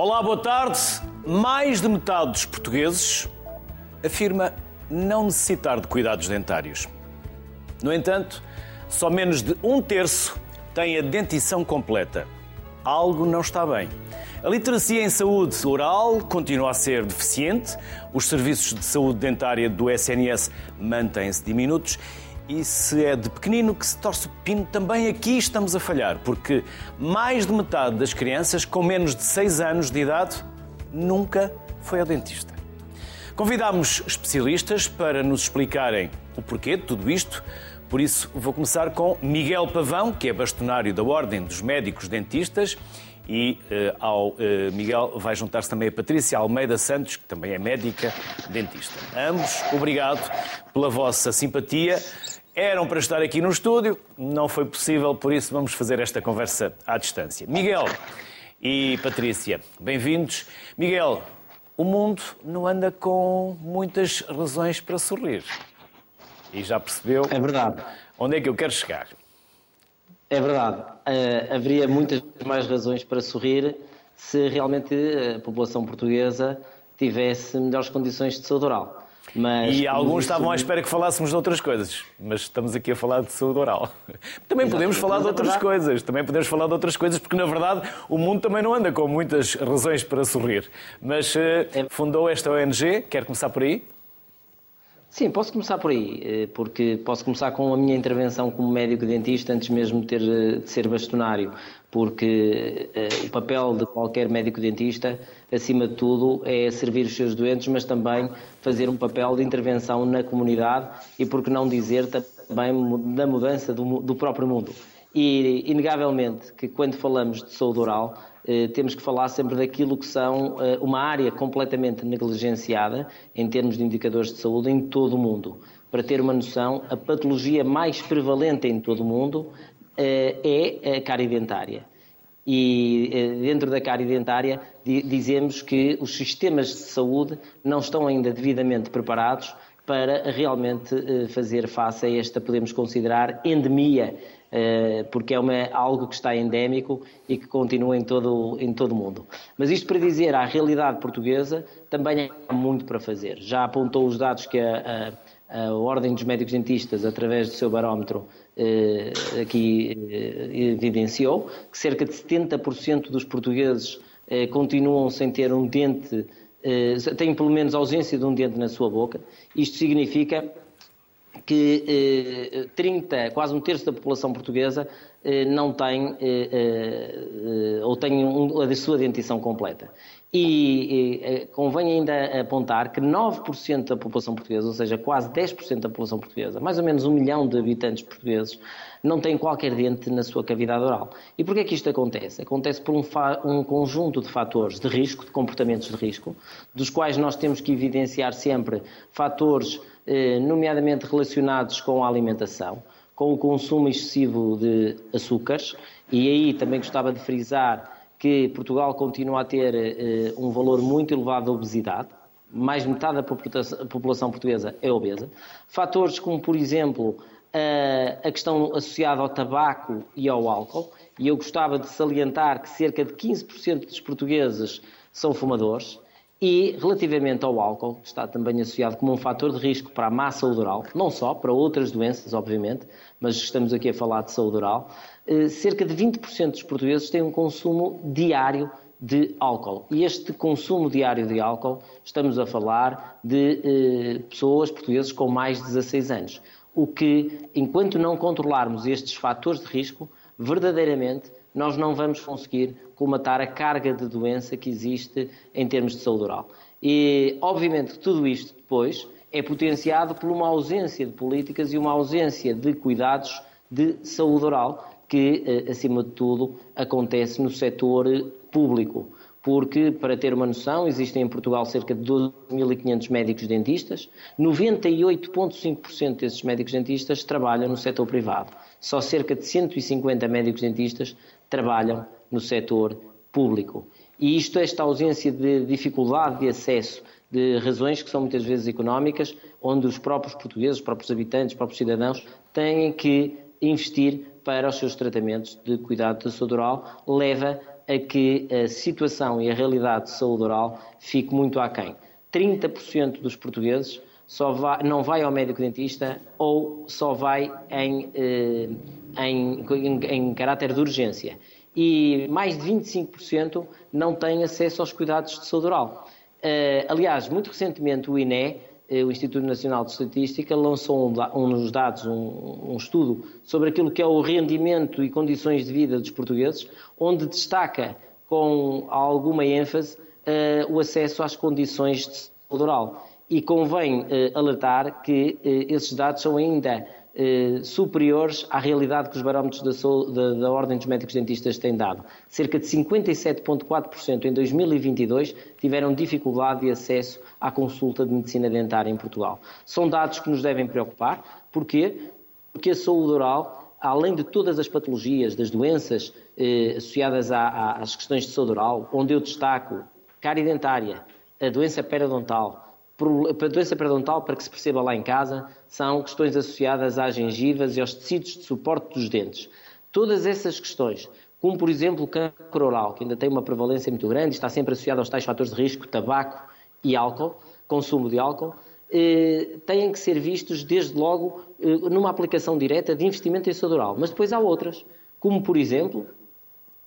Olá, boa tarde. Mais de metade dos portugueses afirma não necessitar de cuidados dentários. No entanto, só menos de um terço tem a dentição completa. Algo não está bem. A literacia em saúde oral continua a ser deficiente, os serviços de saúde dentária do SNS mantêm-se diminutos e se é de pequenino que se torce o pino, também aqui estamos a falhar, porque mais de metade das crianças com menos de 6 anos de idade nunca foi ao dentista. Convidámos especialistas para nos explicarem o porquê de tudo isto. Por isso, vou começar com Miguel Pavão, que é bastonário da Ordem dos Médicos Dentistas, e uh, ao uh, Miguel vai juntar-se também a Patrícia Almeida Santos, que também é médica dentista. Ambos, obrigado pela vossa simpatia eram para estar aqui no estúdio, não foi possível, por isso vamos fazer esta conversa à distância. Miguel e Patrícia, bem-vindos. Miguel, o mundo não anda com muitas razões para sorrir. E já percebeu é verdade. onde é que eu quero chegar. É verdade. Uh, haveria muitas mais razões para sorrir se realmente a população portuguesa tivesse melhores condições de saúde oral. Mas, e alguns estavam à espera que falássemos de outras coisas, mas estamos aqui a falar de saúde oral. Também Exatamente. podemos falar de outras coisas, também podemos falar de outras coisas, porque na verdade o mundo também não anda com muitas razões para sorrir. Mas uh, fundou esta ONG, quer começar por aí? Sim, posso começar por aí, eh, porque posso começar com a minha intervenção como médico dentista antes mesmo de ter eh, de ser bastonário, porque uh, o papel de qualquer médico dentista, acima de tudo, é servir os seus doentes, mas também fazer um papel de intervenção na comunidade e, por que não dizer, também da mudança do, do próprio mundo. E, inegavelmente, que quando falamos de saúde oral, eh, temos que falar sempre daquilo que são eh, uma área completamente negligenciada em termos de indicadores de saúde em todo o mundo. Para ter uma noção, a patologia mais prevalente em todo o mundo eh, é a cárie dentária. E dentro da cárie dentária dizemos que os sistemas de saúde não estão ainda devidamente preparados para realmente fazer face a esta, podemos considerar, endemia eh, porque é uma, algo que está endémico e que continua em todo, em todo o mundo. Mas isto para dizer, a realidade portuguesa também há muito para fazer. Já apontou os dados que a, a, a Ordem dos Médicos Dentistas, através do seu barómetro, eh, aqui eh, evidenciou, que cerca de 70% dos portugueses continuam sem ter um dente, têm pelo menos ausência de um dente na sua boca. Isto significa que eh, 30, quase um terço da população portuguesa eh, não tem eh, eh ou tem um, a sua dentição completa. E eh, convém ainda apontar que 9% da população portuguesa, ou seja, quase 10% da população portuguesa, mais ou menos um milhão de habitantes portugueses, não tem qualquer dente na sua cavidade oral. E porquê é que isto acontece? Acontece por um, um, conjunto de fatores de risco, de comportamentos de risco, dos quais nós temos que evidenciar sempre fatores nomeadamente relacionados com a alimentação, com o consumo excessivo de açúcares, e aí também gostava de frisar que Portugal continua a ter eh, um valor muito elevado de obesidade, mais de metade da população portuguesa é obesa. Fatores como, por exemplo, a questão associada ao tabaco e ao álcool, e eu gostava de salientar que cerca de 15% dos portugueses são fumadores. E relativamente ao álcool, que está também associado como um fator de risco para a má saúde oral, não só para outras doenças, obviamente, mas estamos aqui a falar de saúde oral, eh, cerca de 20% dos portugueses têm um consumo diário de álcool. E este consumo diário de álcool, estamos a falar de eh, pessoas portuguesas com mais de 16 anos. O que, enquanto não controlarmos estes fatores de risco, verdadeiramente nós não vamos conseguir colmatar a carga de doença que existe em termos de saúde oral. E, obviamente, tudo isto depois é potenciado por uma ausência de políticas e uma ausência de cuidados de saúde oral, que, eh, acima de tudo, acontece no setor público. Porque, para ter uma noção, existem em Portugal cerca de 12.500 médicos dentistas, 98,5% desses médicos dentistas trabalham no setor privado. Só cerca de 150 médicos dentistas trabalham no setor público. E isto, esta ausência de dificuldade de acesso, de razões que são muitas vezes económicas, onde os próprios portugueses, os próprios habitantes, os próprios cidadãos têm que investir para os seus tratamentos de cuidado de saúde oral, leva a que a situação e a realidade de saúde oral fique muito aquém. 30% dos portugueses só vai, não vai ao médico dentista ou só vai em, eh, em, em, em caráter de urgência. E mais de 25% não têm acesso aos cuidados de saúde oral. Uh, aliás, muito recentemente o INE, uh, o Instituto Nacional de Estatística, lançou um, um dados, um, um, estudo sobre aquilo que é o rendimento e condições de vida dos portugueses, onde destaca com alguma ênfase uh, o acesso às condições de saúde oral. E convém alertar que esses dados são ainda eh, superiores à realidade que os barómetros da, da, da Ordem dos Médicos Dentistas têm dado. Cerca de 57,4% em 2022 tiveram dificuldade de acesso à consulta de medicina dentária em Portugal. São dados que nos devem preocupar. Porquê? Porque a saúde oral, além de todas as patologias, das doenças eh, associadas à, às questões de saúde oral, onde eu destaco cárie dentária, a doença periodontal, para doença periodontal, para que se perceba lá em casa, são questões associadas às gengivas e aos tecidos de suporte dos dentes. Todas essas questões, como por exemplo o câncer oral, que ainda tem uma prevalência muito grande, está sempre associado aos tais fatores de risco, tabaco e álcool, consumo de álcool, eh, têm que ser vistos desde logo eh, numa aplicação direta de investimento em saúde oral. Mas depois há outras, como por exemplo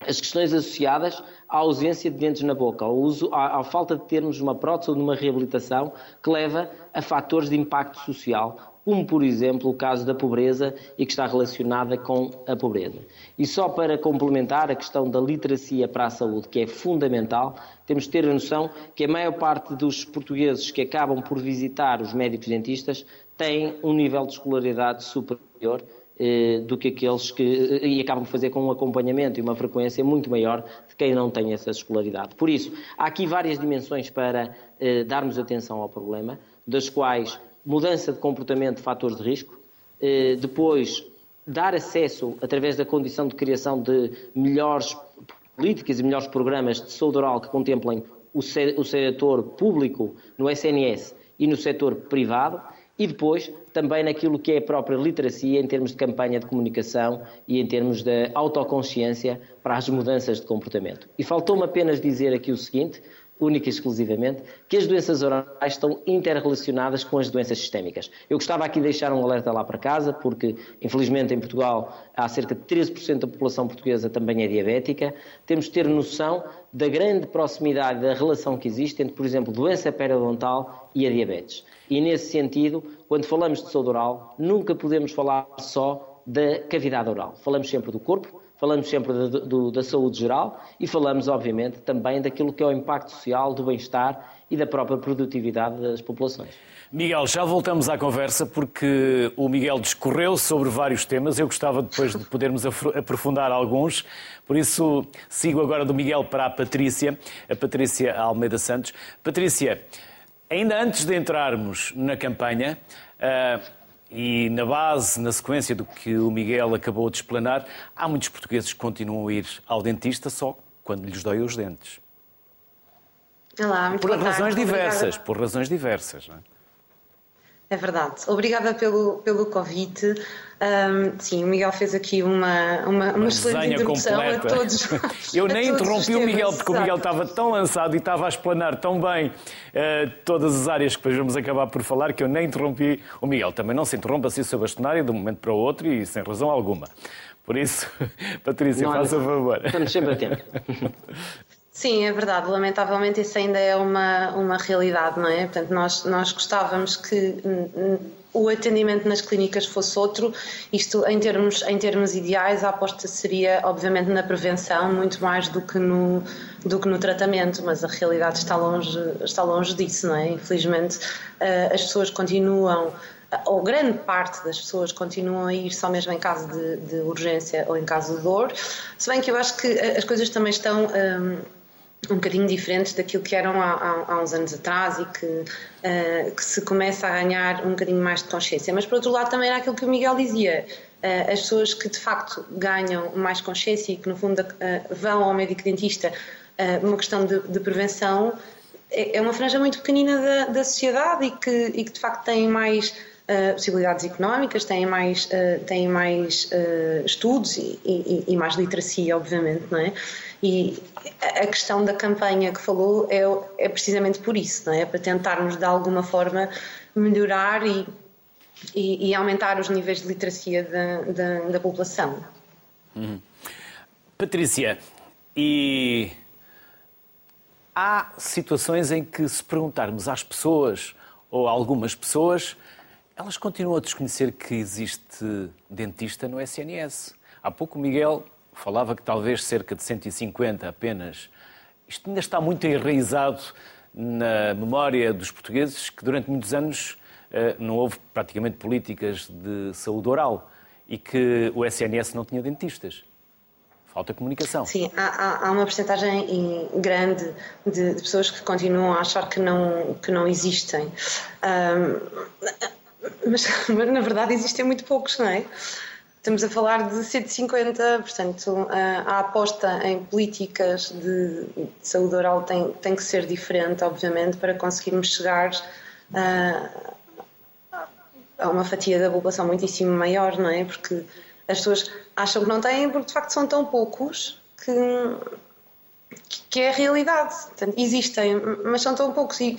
as questões associadas à ausência de dentes na boca, ao uso, à, à, falta de termos uma prótese ou de uma reabilitação que leva a fatores de impacto social, como por exemplo o caso da pobreza e que está relacionada com a pobreza. E só para complementar a questão da literacia para a saúde, que é fundamental, temos de ter a noção que a maior parte dos portugueses que acabam por visitar os médicos dentistas têm um nível de escolaridade superior do que aqueles que. Eh, e acabam por fazer com um acompanhamento e uma frequência muito maior de quem não tem essa escolaridade. Por isso, há aqui várias dimensões para eh, darmos atenção ao problema, das quais mudança de comportamento de fatores de risco, depois dar acesso, através da condição de criação de melhores políticas e melhores programas de saúde oral que contemplem o setor público no SNS e no setor privado, e depois também naquilo que é a própria literacia em termos de campanha de comunicação e em termos de autoconsciência para as mudanças de comportamento. E faltou-me apenas dizer aqui o seguinte, única e exclusivamente, que as doenças orais estão interrelacionadas com as doenças sistémicas. Eu gostava aqui de deixar um alerta lá para casa, porque infelizmente em Portugal há cerca de 13% da população portuguesa também é diabética. Temos de ter noção da grande proximidade da relação que existe entre, por exemplo, doença periodontal e a diabetes. E nesse sentido, quando falamos de saúde oral, nunca podemos falar só da cavidade oral. Falamos sempre do corpo, falamos sempre de, de, da saúde geral e falamos, obviamente, também daquilo que é o impacto social, do bem-estar e da própria produtividade das populações. Miguel, já voltamos à conversa porque o Miguel discorreu sobre vários temas. Eu gostava depois de podermos aprofundar alguns. Por isso, sigo agora do Miguel para a Patrícia, a Patrícia Almeida Santos. Patrícia, Ainda antes de entrarmos na campanha, uh, e na base, na sequência do que o Miguel acabou de explanar, há muitos portugueses que continuam a ir ao dentista só quando lhes dói os dentes. Olá, por razões diversas, por razões diversas. Não é? É verdade. Obrigada pelo, pelo convite. Um, sim, o Miguel fez aqui uma, uma, uma excelente introdução completa. a todos. Eu nem interrompi o Miguel, porque o Miguel estava tão lançado e estava a explanar tão bem uh, todas as áreas que depois vamos acabar por falar, que eu nem interrompi o Miguel. Também não se interrompa assim sobre a bastonária de um momento para o outro e sem razão alguma. Por isso, Patrícia, não, faça favor. Estamos sempre a tempo. Sim, é verdade. Lamentavelmente isso ainda é uma, uma realidade, não é? Portanto, nós, nós gostávamos que o atendimento nas clínicas fosse outro. Isto, em termos, em termos ideais, a aposta seria, obviamente, na prevenção, muito mais do que no, do que no tratamento, mas a realidade está longe, está longe disso, não é? Infelizmente, eh, as pessoas continuam ou grande parte das pessoas continuam a ir só mesmo em caso de, de, urgência ou em caso de dor, se bem que eu acho que as coisas também estão um, um bocadinho diferentes daquilo que eram há, há, há uns anos atrás e que, uh, que se começa a ganhar um bocadinho mais de consciência. Mas por outro lado também era aquilo que o Miguel dizia, uh, as pessoas que de facto ganham mais consciência e que no fundo uh, vão ao médico dentista uma questão de, de, prevenção é, é uma franja muito pequenina da, da sociedade e que, e que de facto têm mais uh, possibilidades económicas, têm mais, uh, têm mais uh, estudos e, e, e, mais literacia, obviamente, não é? E a questão da campanha que falou é, é precisamente por isso, não é? Para tentarmos de alguma forma melhorar e, e, e aumentar os níveis de literacia da, da, da população. Uhum. Patrícia, e há situações em que, se perguntarmos às pessoas ou a algumas pessoas, elas continuam a desconhecer que existe dentista no SNS. Há pouco o Miguel falava que talvez cerca de 150 apenas. Isto ainda está muito enraizado na memória dos portugueses, que durante muitos anos eh, não houve praticamente políticas de saúde oral e que o SNS não tinha dentistas. Falta comunicação. Sim, há, há uma porcentagem grande de, de, pessoas que continuam a achar que não, que não existem. Um, mas, na verdade, existem muito poucos, não é? Estamos a falar de 150, portanto, a, aposta em políticas de, de, saúde oral tem, tem que ser diferente, obviamente, para conseguirmos chegar a, a uma fatia da população muitíssimo maior, não é? Porque as pessoas acham que não têm porque de facto são tão poucos que, que é a realidade. Portanto, existem, mas são tão poucos. E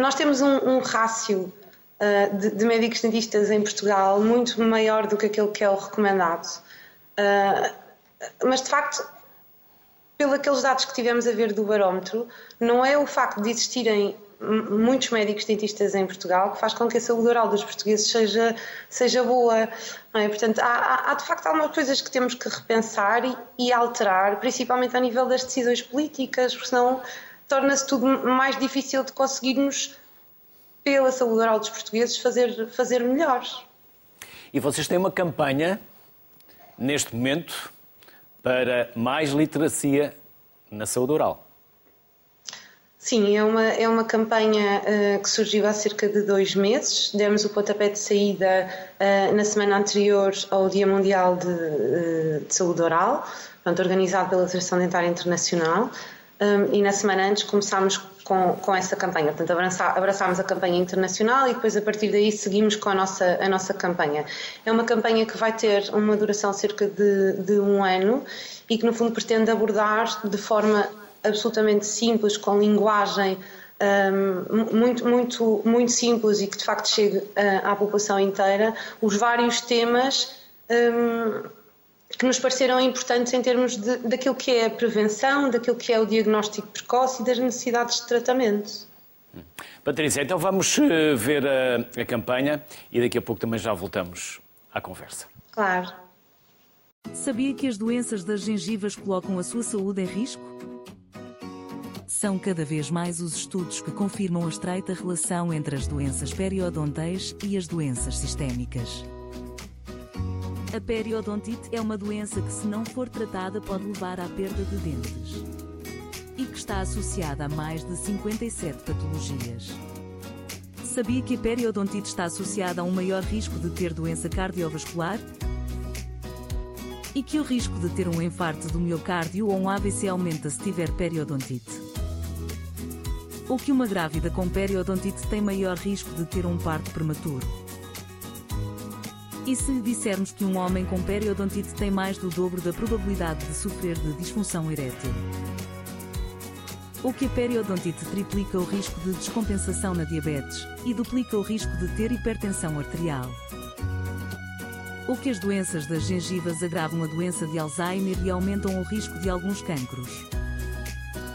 nós temos um, um rácio de, de, médicos dentistas em Portugal muito maior do que aquele que é o recomendado. Uh, mas de facto, pelos dados que tivemos a ver do barómetro, não é o facto de existirem muitos médicos dentistas em Portugal, que faz com que a saúde oral dos portugueses seja, seja boa. É? Portanto, há, há, de facto algumas coisas que temos que repensar e, e, alterar, principalmente a nível das decisões políticas, porque senão torna-se tudo mais difícil de conseguirmos, pela saúde oral dos portugueses, fazer, fazer melhor. E vocês têm uma campanha, neste momento, para mais literacia na saúde oral. Sim, é uma, é uma campanha uh, que surgiu há cerca de dois meses. Demos o pontapé de saída uh, na semana anterior ao Dia Mundial de, uh, de Saúde Oral, portanto, organizado pela Associação Dentária Internacional. Um, e na semana antes começámos com, com essa campanha. Portanto, abraçámos a campanha internacional e depois, a partir daí, seguimos com a nossa, a nossa campanha. É uma campanha que vai ter uma duração cerca de, de um ano e que, no fundo, pretende abordar de forma absolutamente simples, com linguagem um, muito, muito, muito simples e que de facto chegue uh, à população inteira, os vários temas um, que nos pareceram importantes em termos de, daquilo que é a prevenção, daquilo que é o diagnóstico precoce e das necessidades de tratamento. Patrícia, então vamos eh, ver a, a campanha e daqui a pouco também já voltamos à conversa. Claro. Sabia que as doenças das gengivas colocam a sua saúde em risco? São cada vez mais os estudos que confirmam a estreita relação entre as doenças periodontais e as doenças sistémicas. A periodontite é uma doença que, se não for tratada, pode levar à perda de dentes e que está associada a mais de 57 patologias. Sabia que a periodontite está associada a um maior risco de ter doença cardiovascular? E que o risco de ter um infarto do miocárdio ou um AVC aumenta se tiver periodontite? ou que uma grávida com periodontite tem maior risco de ter um parto prematuro. E se lhe dissermos que um homem com periodontite tem mais do dobro da probabilidade de sofrer de disfunção erétil? Ou que a periodontite triplica o risco de descompensação na diabetes e duplica o risco de ter hipertensão arterial? Ou que as doenças das gengivas agravam a doença de Alzheimer e aumentam o risco de alguns cancros?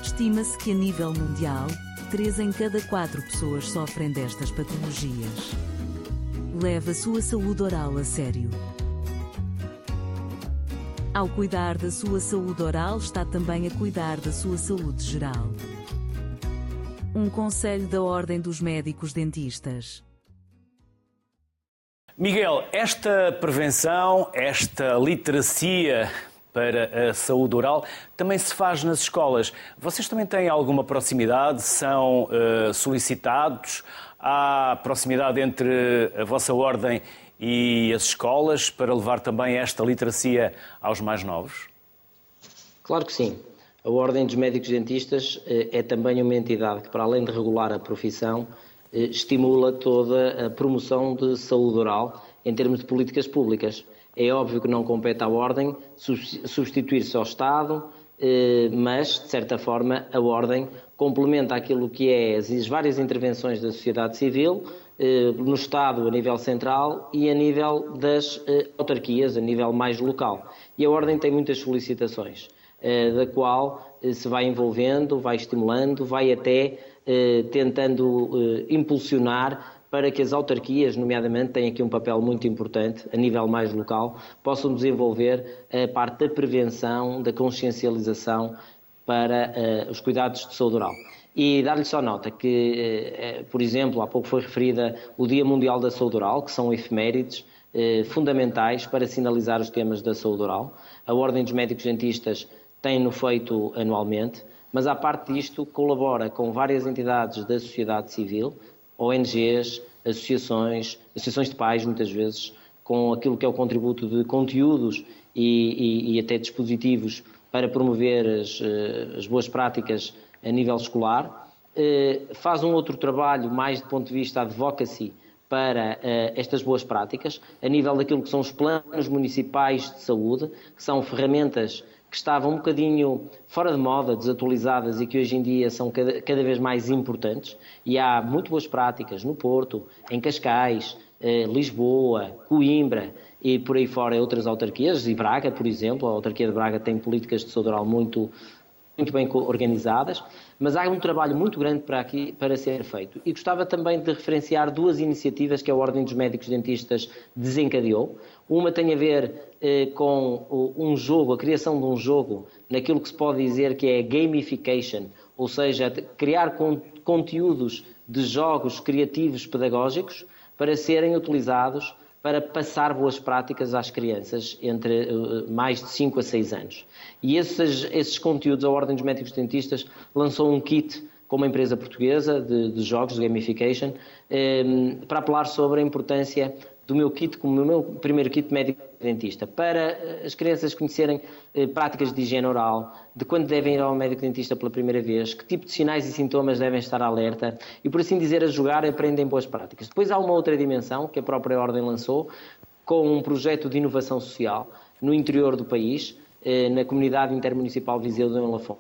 Estima-se que a nível mundial, 3 em cada 4 pessoas sofrem destas patologias. Leve a sua saúde oral a sério. Ao cuidar da sua saúde oral, está também a cuidar da sua saúde geral. Um conselho da Ordem dos Médicos Dentistas. Miguel, esta prevenção, esta literacia para a saúde oral também se faz nas escolas. Vocês também têm alguma proximidade? São uh, solicitados? Há proximidade entre a vossa ordem e as escolas para levar também esta literacia aos mais novos? Claro que sim. A Ordem dos Médicos Dentistas eh, é também uma entidade que, para além de regular a profissão, estimula toda a promoção de saúde oral em termos de políticas públicas. É óbvio que não compete à Ordem substituir-se ao Estado, mas, de certa forma, a Ordem complementa aquilo que é as várias intervenções da sociedade civil, no Estado a nível central e a nível das autarquias, a nível mais local. E a Ordem tem muitas solicitações. Eh, da qual eh, se vai envolvendo, vai estimulando, vai até eh, tentando impulsionar para que as autarquias, nomeadamente, tenham aqui um papel muito importante, a nível mais local, possam desenvolver a parte da prevenção, da consciencialização para os cuidados de saúde oral. E dar-lhe só nota que, por exemplo, há pouco foi referida o Dia Mundial da Saúde Oral, que são efemérides fundamentais para sinalizar os temas da saúde oral. A Ordem dos Médicos Dentistas tem-no feito anualmente, mas à parte disto colabora com várias entidades da sociedade civil, ONGs, associações, associações de pais muitas vezes, com aquilo que é o contributo de conteúdos e, e, e até dispositivos para promover as, eh, as, boas práticas a nível escolar. Eh, faz um outro trabalho mais do ponto de vista advocacy para uh, estas boas práticas, a nível daquilo que são os planos municipais de saúde, que são ferramentas que estavam um bocadinho fora de moda, desatualizadas e que hoje em dia são cada, cada vez mais importantes. E há muito boas práticas no Porto, em Cascais, eh, Lisboa, Coimbra e por aí fora outras autarquias, e Braga, por exemplo, a autarquia de Braga tem políticas de saúde muito, muito bem organizadas, mas há um trabalho muito grande para, aqui, para ser feito. E gostava também de referenciar duas iniciativas que a Ordem dos Médicos Dentistas desencadeou. Uma tem a ver eh, com um jogo, a criação de um jogo, naquilo que se pode dizer que é gamification, ou seja, criar con conteúdos de jogos criativos pedagógicos para serem utilizados para passar boas práticas às crianças entre uh, mais de 5 a 6 anos. E esses, esses conteúdos, a Ordem dos Médicos Dentistas lançou um kit com uma empresa portuguesa de, de jogos, de gamification, um, para apelar sobre a importância do meu kit como o meu primeiro kit médico-dentista, para eh, as crianças conhecerem eh, práticas de higiene oral, de quando devem ir ao médico-dentista pela primeira vez, que tipo de sinais e sintomas devem estar alerta e, por assim dizer, a jogar aprendem boas práticas. Depois há uma outra dimensão que a própria Ordem lançou, com um projeto de inovação social no interior do país, eh, na comunidade intermunicipal Viseu de Lafões,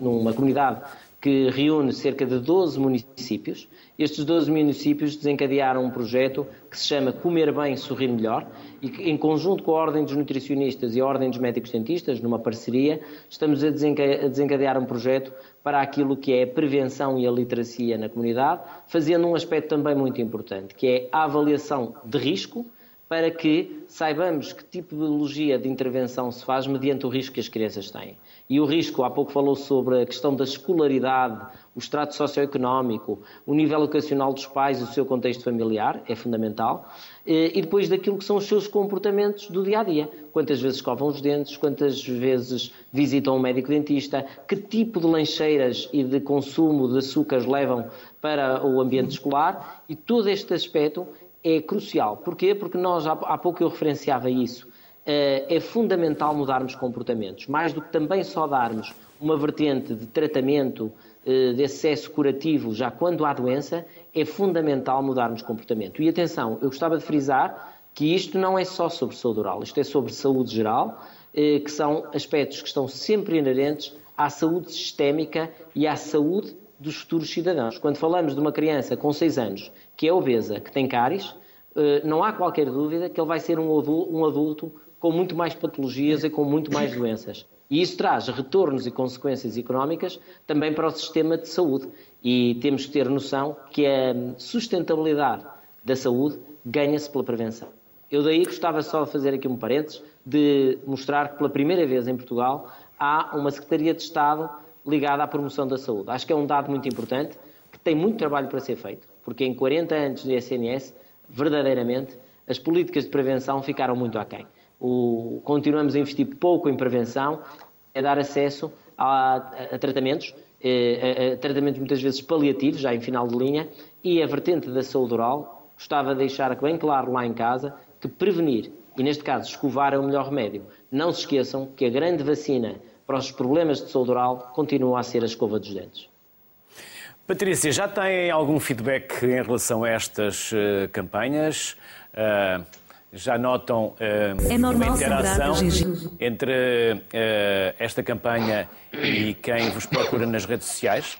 numa comunidade que reúne cerca de 12 municípios. Estes 12 municípios desencadearam um projeto que se chama Comer Bem, Sorrir Melhor e que, em conjunto com a Ordem dos Nutricionistas e a Ordem dos Médicos Dentistas, numa parceria, estamos a desencadear um projeto para aquilo que é a prevenção e a literacia na comunidade, fazendo um aspecto também muito importante, que é a avaliação de risco, para que saibamos que tipologia de intervenção se faz mediante o risco que as crianças têm. E o risco, há pouco falou sobre a questão da escolaridade, o extrato socioeconómico, o nível educacional dos pais, o seu contexto familiar, é fundamental, eh, e depois daquilo que são os seus comportamentos do dia a dia. Quantas vezes escovam os dentes, quantas vezes visitam um médico dentista, que tipo de lancheiras e de consumo de açúcares levam para o ambiente escolar, e todo este aspecto é crucial. Porquê? Porque nós, há pouco eu referenciava isso, eh, é fundamental mudarmos comportamentos. Mais do que também só darmos uma vertente de tratamento, eh, de acesso curativo, já quando há doença, é fundamental mudarmos comportamento. E atenção, eu gostava de frisar que isto não é só sobre saúde oral, isto é sobre saúde geral, eh, que são aspectos que estão sempre inerentes à saúde sistémica e à saúde dos futuros cidadãos. Quando falamos de uma criança com 6 anos que é obesa, que tem cáries, não há qualquer dúvida que ele vai ser um adulto com muito mais patologias e com muito mais doenças. E isso traz retornos e consequências económicas também para o sistema de saúde. E temos que ter noção que a sustentabilidade da saúde ganha-se pela prevenção. Eu daí gostava só de fazer aqui um parênteses, de mostrar que pela primeira vez em Portugal há uma Secretaria de Estado ligada à promoção da saúde. Acho que é um dado muito importante, que tem muito trabalho para ser feito, porque em 40 anos de SNS, verdadeiramente, as políticas de prevenção ficaram muito aquém o, continuamos a investir pouco em prevenção, é dar acesso a, a tratamentos, a, a tratamentos muitas vezes paliativos, já em final de linha, e a vertente da saúde oral, gostava de deixar bem claro lá em casa que prevenir, e neste caso escovar é o melhor remédio. Não se esqueçam que a grande vacina para os problemas de saúde oral continua a ser a escova dos dentes. Patrícia, já tem algum feedback em relação a estas uh, campanhas? Uh, já notam uh, é normal uma interação entre esta campanha e quem vos procura nas redes sociais?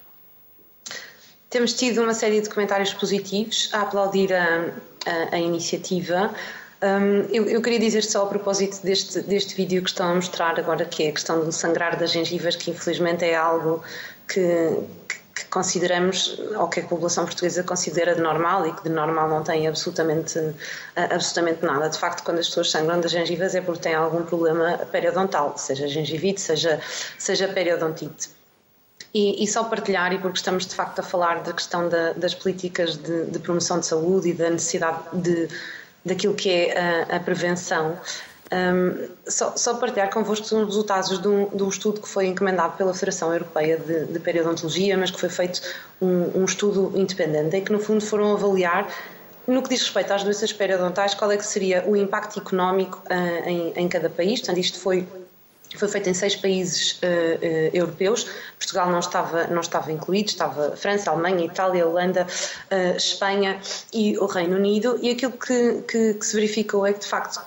Temos tido uma série de comentários positivos a aplaudir a, a, a iniciativa. Um, eu, eu, queria dizer só a propósito deste, deste vídeo que estão a mostrar agora, que é a questão do sangrar das gengivas, que infelizmente é algo que, que, consideramos, ou que a população portuguesa considera de normal e que de normal não tem absolutamente, absolutamente nada. De facto, quando as pessoas sangram das gengivas é porque têm algum problema periodontal, seja gengivite, seja, seja periodontite. E, e, só partilhar, e porque estamos de facto a falar da questão da, das políticas de, de, promoção de saúde e da necessidade de, daquilo que é a, a prevenção, um, só, só, partilhar convosco os resultados de um, de um, estudo que foi encomendado pela Federação Europeia de, de Periodontologia, mas que foi feito um, um, estudo independente, em que no fundo foram avaliar, no que diz respeito às doenças periodontais, qual é que seria o impacto económico uh, em, em cada país. Portanto, isto foi foi feito em seis países uh, uh, europeus. Portugal não estava, não estava incluído, estava França, Alemanha, Itália, Holanda, uh, Espanha e o Reino Unido. E aquilo que, que, que, se verificou é que, de facto,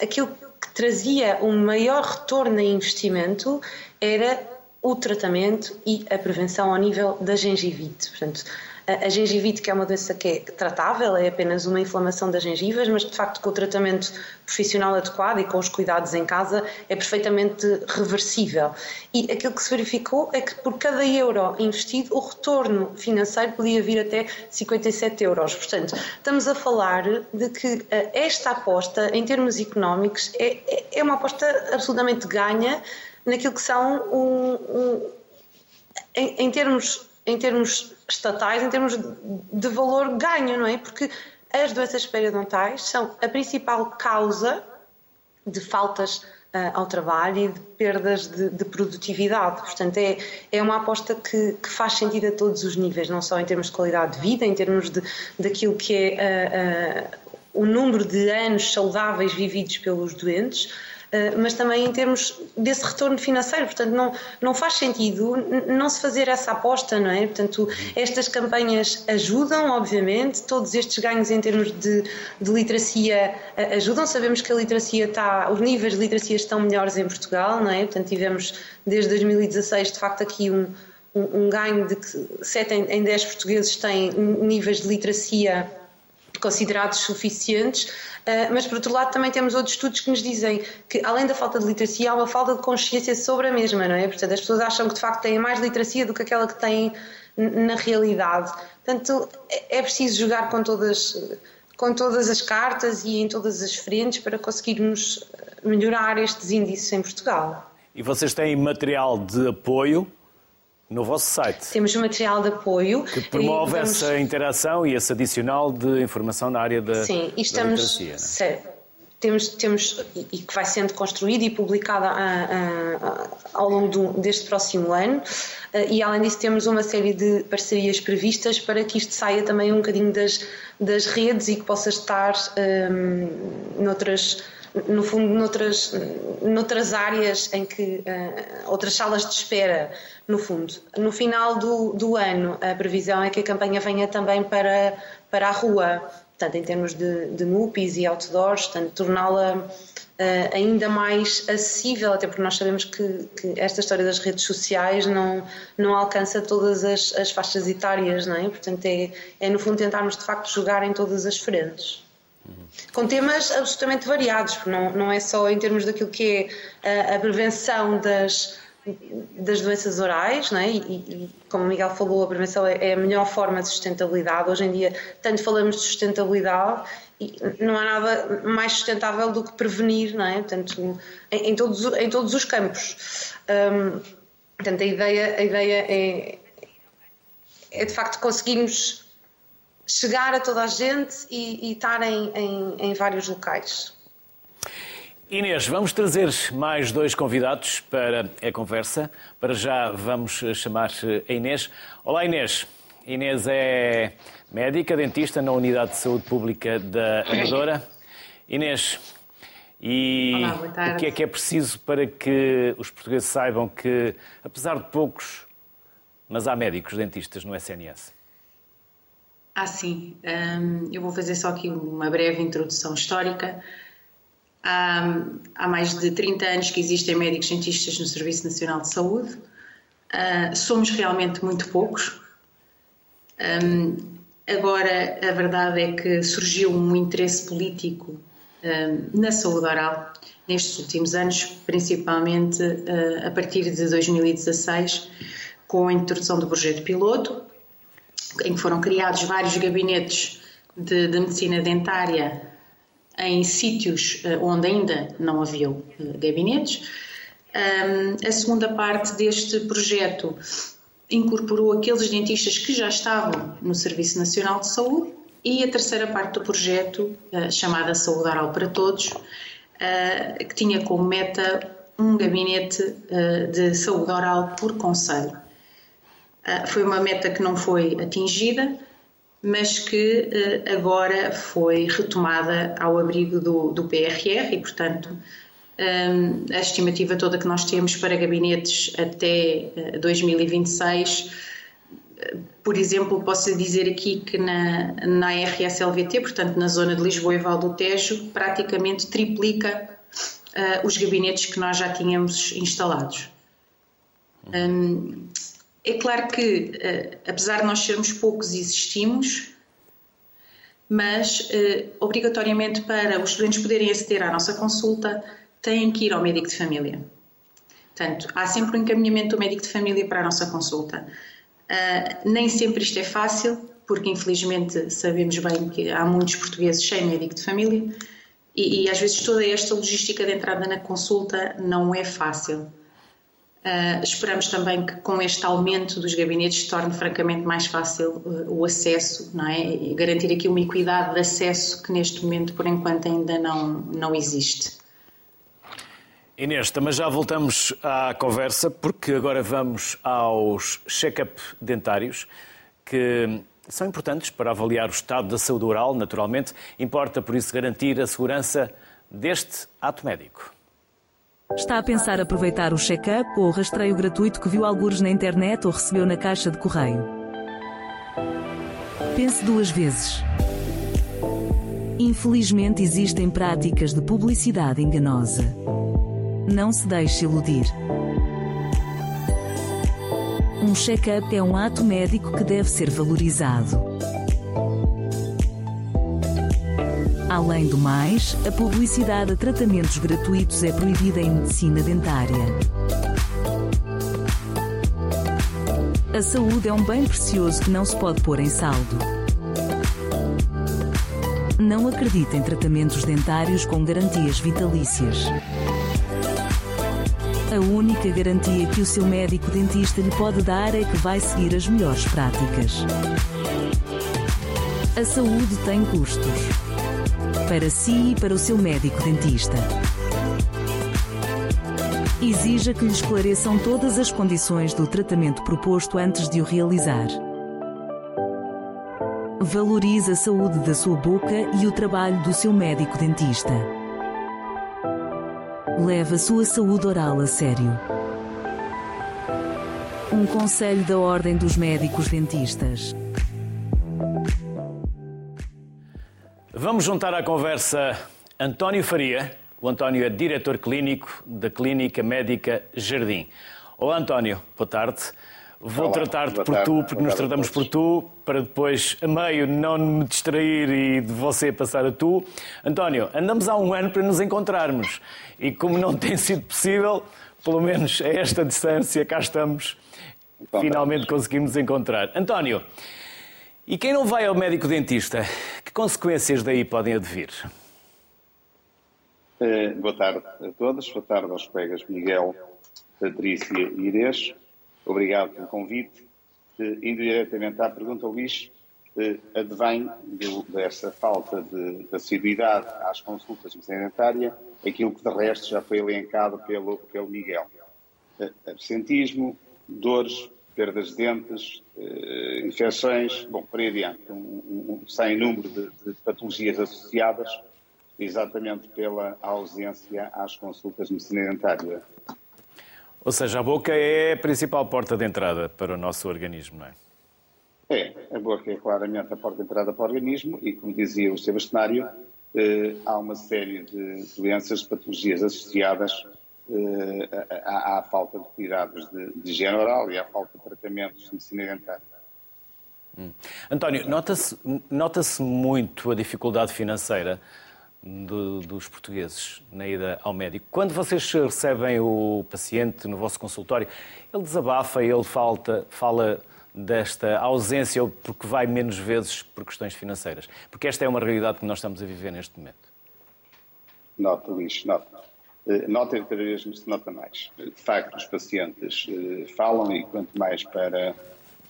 aquilo que trazia um maior retorno em investimento era o tratamento e a prevenção ao nível da gengivite. Portanto, a gengivite, que é uma doença que é tratável, é apenas uma inflamação das gengivas, mas de facto com o tratamento profissional adequado e com os cuidados em casa é perfeitamente reversível. E aquilo que se verificou é que por cada euro investido, o retorno financeiro podia vir até 57 euros. Portanto, estamos a falar de que eh, esta aposta, em termos económicos, é, é, é uma aposta absolutamente ganha naquilo que são um, um em, em termos em termos estatais, em termos de valor ganho, não é? Porque as doenças periodontais são a principal causa de faltas uh, ao trabalho e de perdas de, de, produtividade. Portanto, é, é uma aposta que, que, faz sentido a todos os níveis, não só em termos de qualidade de vida, em termos de, daquilo que é uh, uh, o número de anos saudáveis vividos pelos doentes, mas também em termos desse retorno financeiro. Portanto, não, não faz sentido não se fazer essa aposta, não é? Portanto, estas campanhas ajudam, obviamente, todos estes ganhos em termos de, de literacia eh, ajudam. Sabemos que a literacia está, os níveis de literacia estão melhores em Portugal, não é? Portanto, tivemos desde 2016, de facto, aqui um, um, um ganho de que 7 em 10 portugueses têm níveis de literacia considerados suficientes, eh, mas por outro lado também temos outros estudos que nos dizem que além da falta de literacia há uma falta de consciência sobre a mesma, não é? Portanto, as pessoas acham que de facto têm mais literacia do que aquela que têm na realidade. Portanto, é, é preciso jogar com todas, com todas as cartas e em todas as frentes para conseguirmos melhorar estes índices em Portugal. E vocês têm material de apoio no vosso site. Temos um material de apoio. Que promove vamos... essa interação e esse adicional de informação na área da, Sim, e estamos, da certo. Temos, temos, e que vai sendo construído e publicado a, a, a, ao longo do, deste próximo ano. E além disso, temos uma série de parcerias previstas para que isto saia também um bocadinho das, das redes e que possa estar um, noutras no fundo, noutras, noutras áreas em que, uh, outras salas de espera, no fundo. No final do, do ano, a previsão é que a campanha venha também para, para a rua, portanto, em termos de, de MUPIs e outdoors, portanto, torná-la uh, ainda mais acessível, até porque nós sabemos que, que, esta história das redes sociais não, não alcança todas as, as faixas etárias, não é? Portanto, é, é no fundo tentarmos de facto jogar em todas as frentes com temas absolutamente variados, não, não é só em termos daquilo que é a, a prevenção das, das doenças orais, não é? E, e, como o Miguel falou, a prevenção é, é a melhor forma de sustentabilidade. Hoje em dia, tanto falamos de sustentabilidade e não há nada mais sustentável do que prevenir, não é? Em, em todos, em todos os campos. Um, portanto, a ideia, a ideia é, é de facto conseguirmos chegar a toda a gente e, e estar em, em, em vários locais. Inês, vamos trazer mais dois convidados para a conversa. Para já vamos chamar a Inês. Olá Inês. Inês é médica, dentista na Unidade de Saúde Pública da Amadora. Inês, e Olá, o que é que é preciso para que os portugueses saibam que, apesar de poucos mas há médicos dentistas no SNS. Ah, sim. Um, eu vou fazer só aqui uma breve introdução histórica. Há, há, mais de 30 anos que existem médicos dentistas no Serviço Nacional de Saúde. Uh, somos realmente muito poucos. Um, agora, a verdade é que surgiu um interesse político um, na saúde oral nestes últimos anos, principalmente uh, a partir de 2016, com a introdução do projeto piloto, em que foram criados vários gabinetes de, de medicina dentária em sítios uh, onde ainda não havia uh, gabinetes. A segunda parte deste projeto incorporou aqueles dentistas que já estavam no Serviço Nacional de Saúde e a terceira parte do projeto, uh, chamada Saúde Oral para Todos, que tinha como meta um gabinete de saúde oral por conselho. Ah, foi uma meta que não foi atingida, mas que ah, agora foi retomada ao abrigo do, do PRR e, portanto, ah, a estimativa toda que nós temos para gabinetes até 2026, por exemplo, posso dizer aqui que na, na RSLVT, portanto na zona de Lisboa e Val do Tejo, praticamente triplica uh, os gabinetes que nós já tínhamos instalados. Um, é claro que, uh, apesar de nós sermos poucos, existimos, mas uh, obrigatoriamente para os estudantes poderem aceder à nossa consulta, têm que ir ao médico de família. Portanto, há sempre um encaminhamento do médico de família para a nossa consulta. Uh, nem sempre isto é fácil, porque infelizmente sabemos bem que há muitos portugueses sem médico de família e, e às vezes toda esta logística de entrada na consulta não é fácil. Uh, esperamos também que com este aumento dos gabinetes se torne francamente mais fácil uh, o acesso, não é? E garantir aqui uma equidade de acesso que neste momento, por enquanto, ainda não, não existe. Inês, mas já voltamos à conversa, porque agora vamos aos check-up dentários, que são importantes para avaliar o estado da saúde oral, naturalmente. Importa, por isso, garantir a segurança deste ato médico. Está a pensar aproveitar o check-up ou o rastreio gratuito que viu algures na internet ou recebeu na caixa de correio? Pense duas vezes. Infelizmente existem práticas de publicidade enganosa. Não se deixe iludir. Um check-up é um ato médico que deve ser valorizado. Além do mais, a publicidade a tratamentos gratuitos é proibida em medicina dentária. A saúde é um bem precioso que não se pode pôr em saldo. Não acredite em tratamentos dentários com garantias vitalícias. A única garantia que o seu médico dentista lhe pode dar é que vai seguir as melhores práticas. A saúde tem custos para si e para o seu médico dentista. Exija que lhe esclareçam todas as condições do tratamento proposto antes de o realizar. Valorize a saúde da sua boca e o trabalho do seu médico dentista. Leve a sua saúde oral a sério. Um conselho da Ordem dos Médicos Dentistas. Vamos juntar à conversa António Faria. O António é diretor clínico da Clínica Médica Jardim. Olá, António. Boa tarde. Vou tratar-te por tarde. tu, porque boa nos tratamos por tu, para depois, a meio, não me distrair e de você passar a tu. António, andamos há um ano para nos encontrarmos. E como não tem sido possível, pelo menos a esta distância, cá estamos. Finalmente conseguimos encontrar. António, e quem não vai ao médico dentista, que consequências daí podem advir? Eh, boa tarde a todos, boa tarde aos colegas Miguel, Patrícia e Inês. Obrigado pelo convite. Eh, indo diretamente à pergunta, Luís, eh, advém dessa falta de, de assiduidade às consultas de sanitária, aquilo que de resto já foi elencado pelo, pelo Miguel. Absentismo, dores, perdas de dentes, eh, infecções, bom, por aí adiante, um, um, um sem número de, de, patologias associadas, exatamente pela ausência às consultas de medicina dentária. Ou seja, a boca é a principal porta de entrada para o nosso organismo, não é? É, a boca é claramente a porta de entrada para o organismo e, como dizia o Sebastiário, eh, há uma série de doenças, patologias associadas à, à, falta de cuidados de, de higiene oral e à falta de tratamentos de medicina dentária. Hum. António, nota-se nota muito a dificuldade financeira do, dos portugueses na ida ao médico. Quando vocês recebem o paciente no vosso consultório, ele desabafa, ele falta, fala desta ausência ou porque vai menos vezes por questões financeiras? Porque esta é uma realidade que nós estamos a viver neste momento. Nota, Luís, nota. Nota cada vez se nota mais. De facto, os pacientes eh, falam e quanto mais para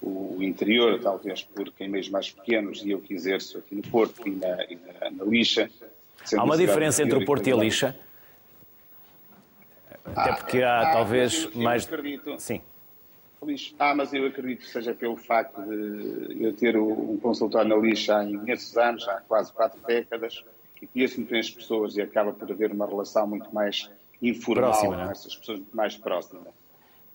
o interior, talvez porque em meios mais pequenos, e eu que exerço aqui no Porto e na, e na, na Lixa. Há uma diferença entre o Porto e a Lixa? Até porque há, ah, talvez eu, eu mais. Acredito. Sim. Ah, mas eu acredito que seja pelo facto de eu ter um consultório na Lixa há imensos anos, há quase quatro décadas, e conheço muito bem as pessoas e acaba por haver uma relação muito mais informal Próxima, com é? essas pessoas, muito mais próxima.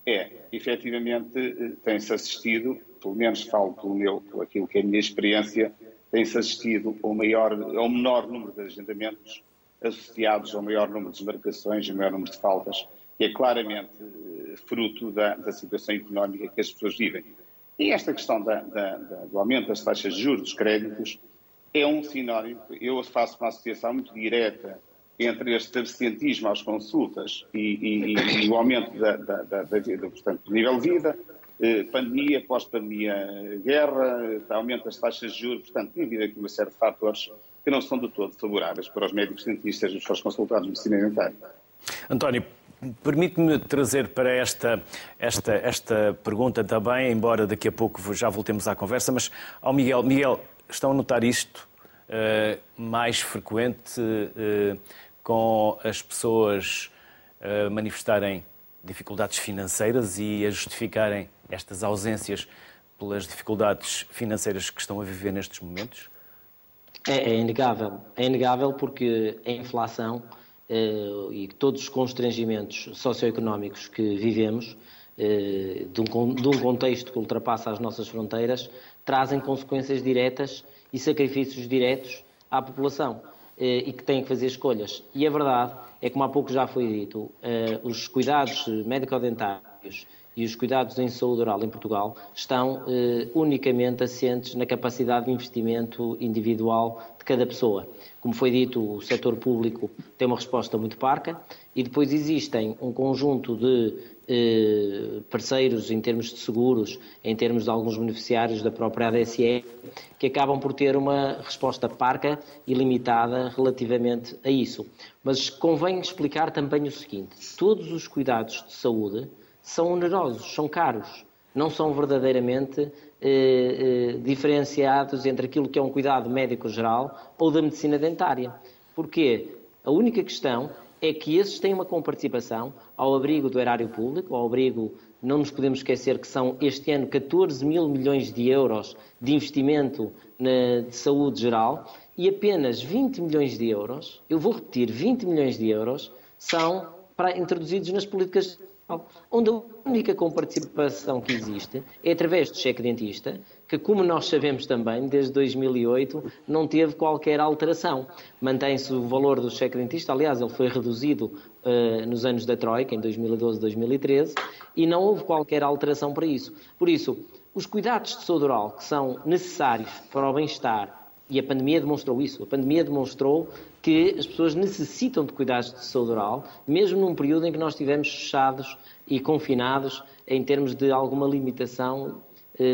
É, efetivamente, eh, tem-se assistido, pelo menos falo pelo meu, por aquilo que é a minha experiência, tem-se assistido ao, maior, ao menor número de agendamentos associados ao maior número de desmarcações e ao maior número de faltas, que é claramente eh, fruto da, da situação económica que as pessoas vivem. E esta questão da, da, do aumento das taxas de juros dos créditos é um sinónimo. Eu faço uma associação muito direta entre este absentismo às consultas e, e, e o aumento da, da, da, da, portanto, do nível de vida, eh, pandemia, pós-pandemia, guerra, aumento das taxas de juros, portanto, tem havido aqui uma série de fatores que não são de todo favoráveis para os médicos dentistas e os consultados de medicina dentária. António, permite-me trazer para esta, esta, esta pergunta também, embora daqui a pouco já voltemos à conversa, mas ao Miguel. Miguel, estão a notar isto uh, mais frequente? Uh, com as pessoas uh, manifestarem dificuldades financeiras e a justificarem estas ausências pelas dificuldades financeiras que estão a viver nestes momentos? É, é inegável. É inegável porque a inflação e todos os constrangimentos socioeconómicos que vivemos, de, um, de um contexto que ultrapassa as nossas fronteiras, trazem consequências diretas e sacrifícios diretos à população. Eh, e que têm que fazer escolhas. E a verdade é, como há pouco já foi dito, eh, os cuidados médico-dentários e os cuidados em saúde oral em Portugal estão eh, unicamente assentes na capacidade de investimento individual de cada pessoa. Como foi dito, o setor público tem uma resposta muito parca e depois existem um conjunto de parceiros em termos de seguros, em termos de alguns beneficiários da própria ADSE, que acabam por ter uma resposta parca e limitada relativamente a isso. Mas convém explicar também o seguinte: todos os cuidados de saúde são onerosos, são caros, não são verdadeiramente eh, eh, diferenciados entre aquilo que é um cuidado médico geral ou da medicina dentária. Porquê? A única questão é que esses têm uma comparticipação ao abrigo do erário público, ao abrigo, não nos podemos esquecer que são este ano 14 mil milhões de euros de investimento na, de saúde geral e apenas 20 milhões de euros, eu vou repetir, 20 milhões de euros são para, introduzidos nas políticas onde a única comparticipação que existe é através do cheque dentista, que, como nós sabemos também, desde 2008 não teve qualquer alteração. Mantém-se o valor do cheque dentista, aliás, ele foi reduzido uh, nos anos da Troika, em 2012 2013, e não houve qualquer alteração para isso. Por isso, os cuidados de saúde oral que são necessários para o bem-estar e a pandemia demonstrou isso. A pandemia demonstrou que as pessoas necessitam de cuidados de saúde oral, mesmo num período em que nós estivemos fechados e confinados em termos de alguma limitação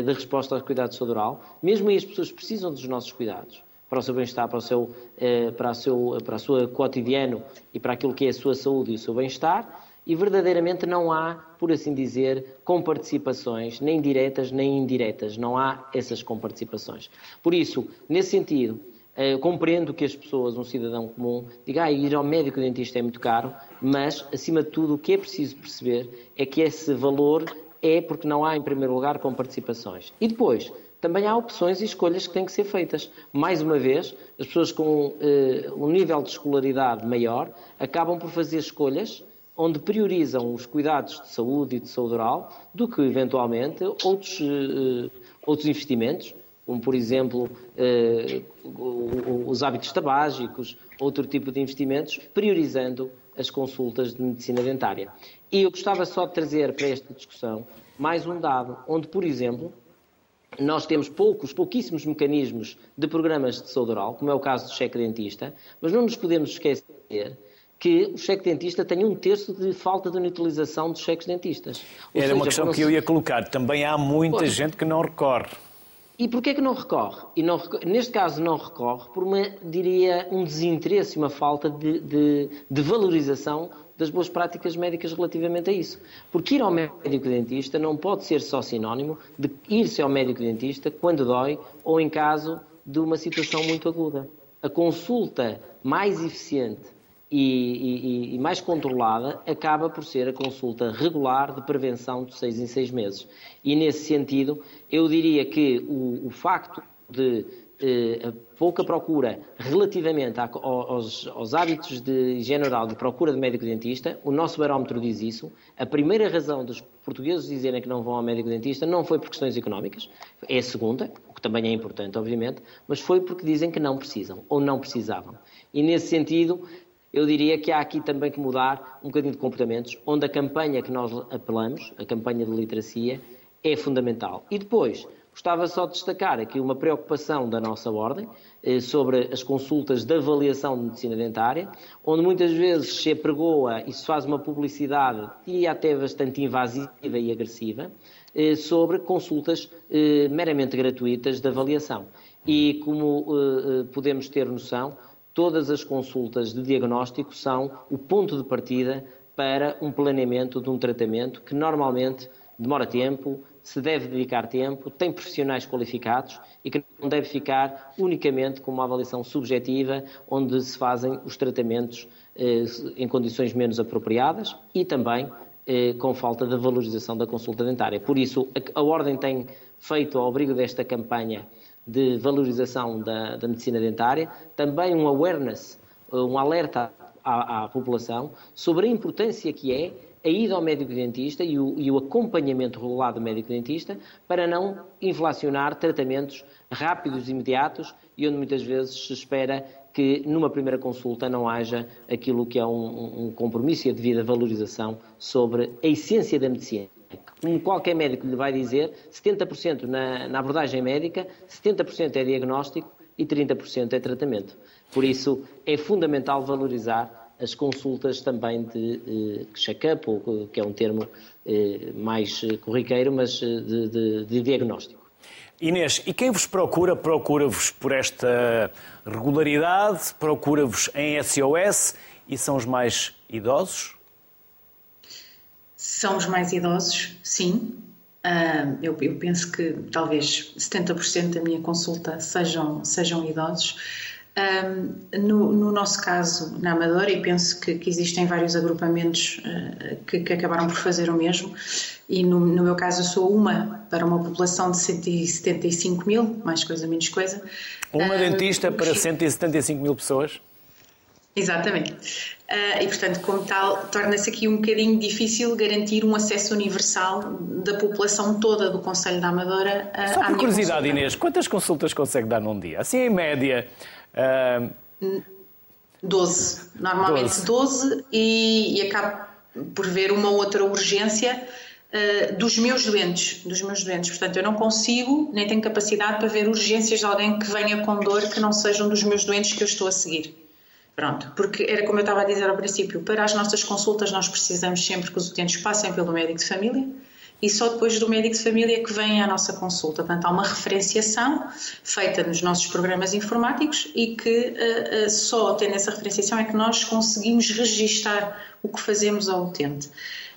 da resposta aos cuidados de saúde oral. Mesmo aí as pessoas precisam dos nossos cuidados para o seu bem-estar, para, o seu, eh, para, a seu, para a sua cotidiano e para aquilo que é a sua saúde e o seu bem-estar e verdadeiramente não há, por assim dizer, comparticipações, nem diretas nem indiretas, não há essas comparticipações. Por isso, nesse sentido, eh, compreendo que as pessoas, um cidadão comum, diga ah, ir ao médico dentista é muito caro, mas, acima de tudo, o que é preciso perceber é que esse valor é porque não há, em primeiro lugar, comparticipações. E depois, também há opções e escolhas que têm que ser feitas. Mais uma vez, as pessoas com uh, um nível de escolaridade maior acabam por fazer escolhas onde priorizam os cuidados de saúde e de saúde oral do que, eventualmente, outros, uh, outros investimentos, como, por exemplo, uh, os hábitos tabágicos, outro tipo de investimentos, priorizando as consultas de medicina dentária. E eu gostava só de trazer para esta discussão mais um dado, onde, por exemplo, nós temos poucos, pouquíssimos mecanismos de programas de saúde oral, como é o caso do cheque dentista, mas não nos podemos esquecer que o cheque dentista tem um terço de falta de utilização dos cheques dentistas. Ou Era seja, uma questão que eu ia colocar. Também há muita pois. gente que não recorre. E porquê que não recorre? E não, neste caso não recorre por, uma, diria, um desinteresse, uma falta de, de, de, valorização das boas práticas médicas relativamente a isso. Porque ir ao médico-dentista não pode ser só sinónimo de ir-se ao médico-dentista quando dói ou em caso de uma situação muito aguda. A consulta mais eficiente e, e, e, mais controlada acaba por ser a consulta regular de prevenção de seis em seis meses. E nesse sentido, eu diria que o, o facto de eh, pouca procura relativamente aos, aos, hábitos de higiene oral de procura de médico-dentista, o nosso barómetro diz isso. A primeira razão dos portugueses dizerem que não vão ao médico-dentista não foi por questões económicas, é a segunda, o que também é importante, obviamente, mas foi porque dizem que não precisam ou não precisavam. E nesse sentido, eu diria que há aqui também que mudar um bocadinho de comportamentos, onde a campanha que nós apelamos, a campanha de literacia, é fundamental. E depois, gostava só de destacar aqui uma preocupação da nossa ordem eh, sobre as consultas de avaliação de medicina dentária, onde muitas vezes se apregoa e se faz uma publicidade, e até bastante invasiva e agressiva, eh, sobre consultas eh, meramente gratuitas de avaliação. E como podemos ter noção, todas as consultas de diagnóstico são o ponto de partida para um planeamento de um tratamento que normalmente demora tempo, se deve dedicar tempo, tem profissionais qualificados e que não deve ficar unicamente com uma avaliação subjetiva onde se fazem os tratamentos eh, em condições menos apropriadas e também eh, com falta de valorização da consulta dentária. Por isso, a, a Ordem tem feito, ao abrigo desta campanha, de valorização da, da medicina dentária, também um awareness, um alerta à, à, população sobre a importância que é a ida ao médico-dentista e, e o, acompanhamento regular do médico-dentista para não inflacionar tratamentos rápidos e imediatos e onde muitas vezes se espera que numa primeira consulta não haja aquilo que é um, um compromisso e a devida valorização sobre a essência da medicina como qualquer médico lhe vai dizer, 70% na, na abordagem médica, 70% é diagnóstico e 30% é tratamento. Por isso, é fundamental valorizar as consultas também de eh, check-up, que é um termo eh, mais corriqueiro, mas eh, de, de, de diagnóstico. Inês, e quem vos procura, procura-vos por esta regularidade, procura-vos em SOS e são os mais idosos? São os mais idosos, sim. Uh, eu, eu, penso que talvez 70% da minha consulta sejam, sejam idosos. Uh, no, no, nosso caso, na Amadora, e penso que, que existem vários agrupamentos uh, que, que, acabaram por fazer o mesmo, e no, no, meu caso eu sou uma para uma população de 175 mil, mais coisa, menos coisa. Uma dentista para 175 mil pessoas? Exatamente. Uh, e, portanto, como tal, torna-se aqui um bocadinho difícil garantir um acesso universal da população toda do Conselho da Amadora uh, Só por curiosidade. Inês, quantas consultas consegue dar num dia? Assim, em média. Uh... 12. Normalmente 12, 12 e, e acabo por ver uma outra urgência uh, dos meus doentes. Dos meus doentes. Portanto, eu não consigo, nem tenho capacidade para ver urgências de alguém que venha com dor que não sejam dos meus doentes que eu estou a seguir. Pronto, porque era como eu estava a dizer ao princípio, para as nossas consultas nós precisamos sempre que os utentes passem pelo médico de família e só depois do médico de família que vem à nossa consulta. Portanto, há uma referenciação feita nos nossos programas informáticos e que uh, uh, só tendo essa referenciação é que nós conseguimos registar o que fazemos ao utente.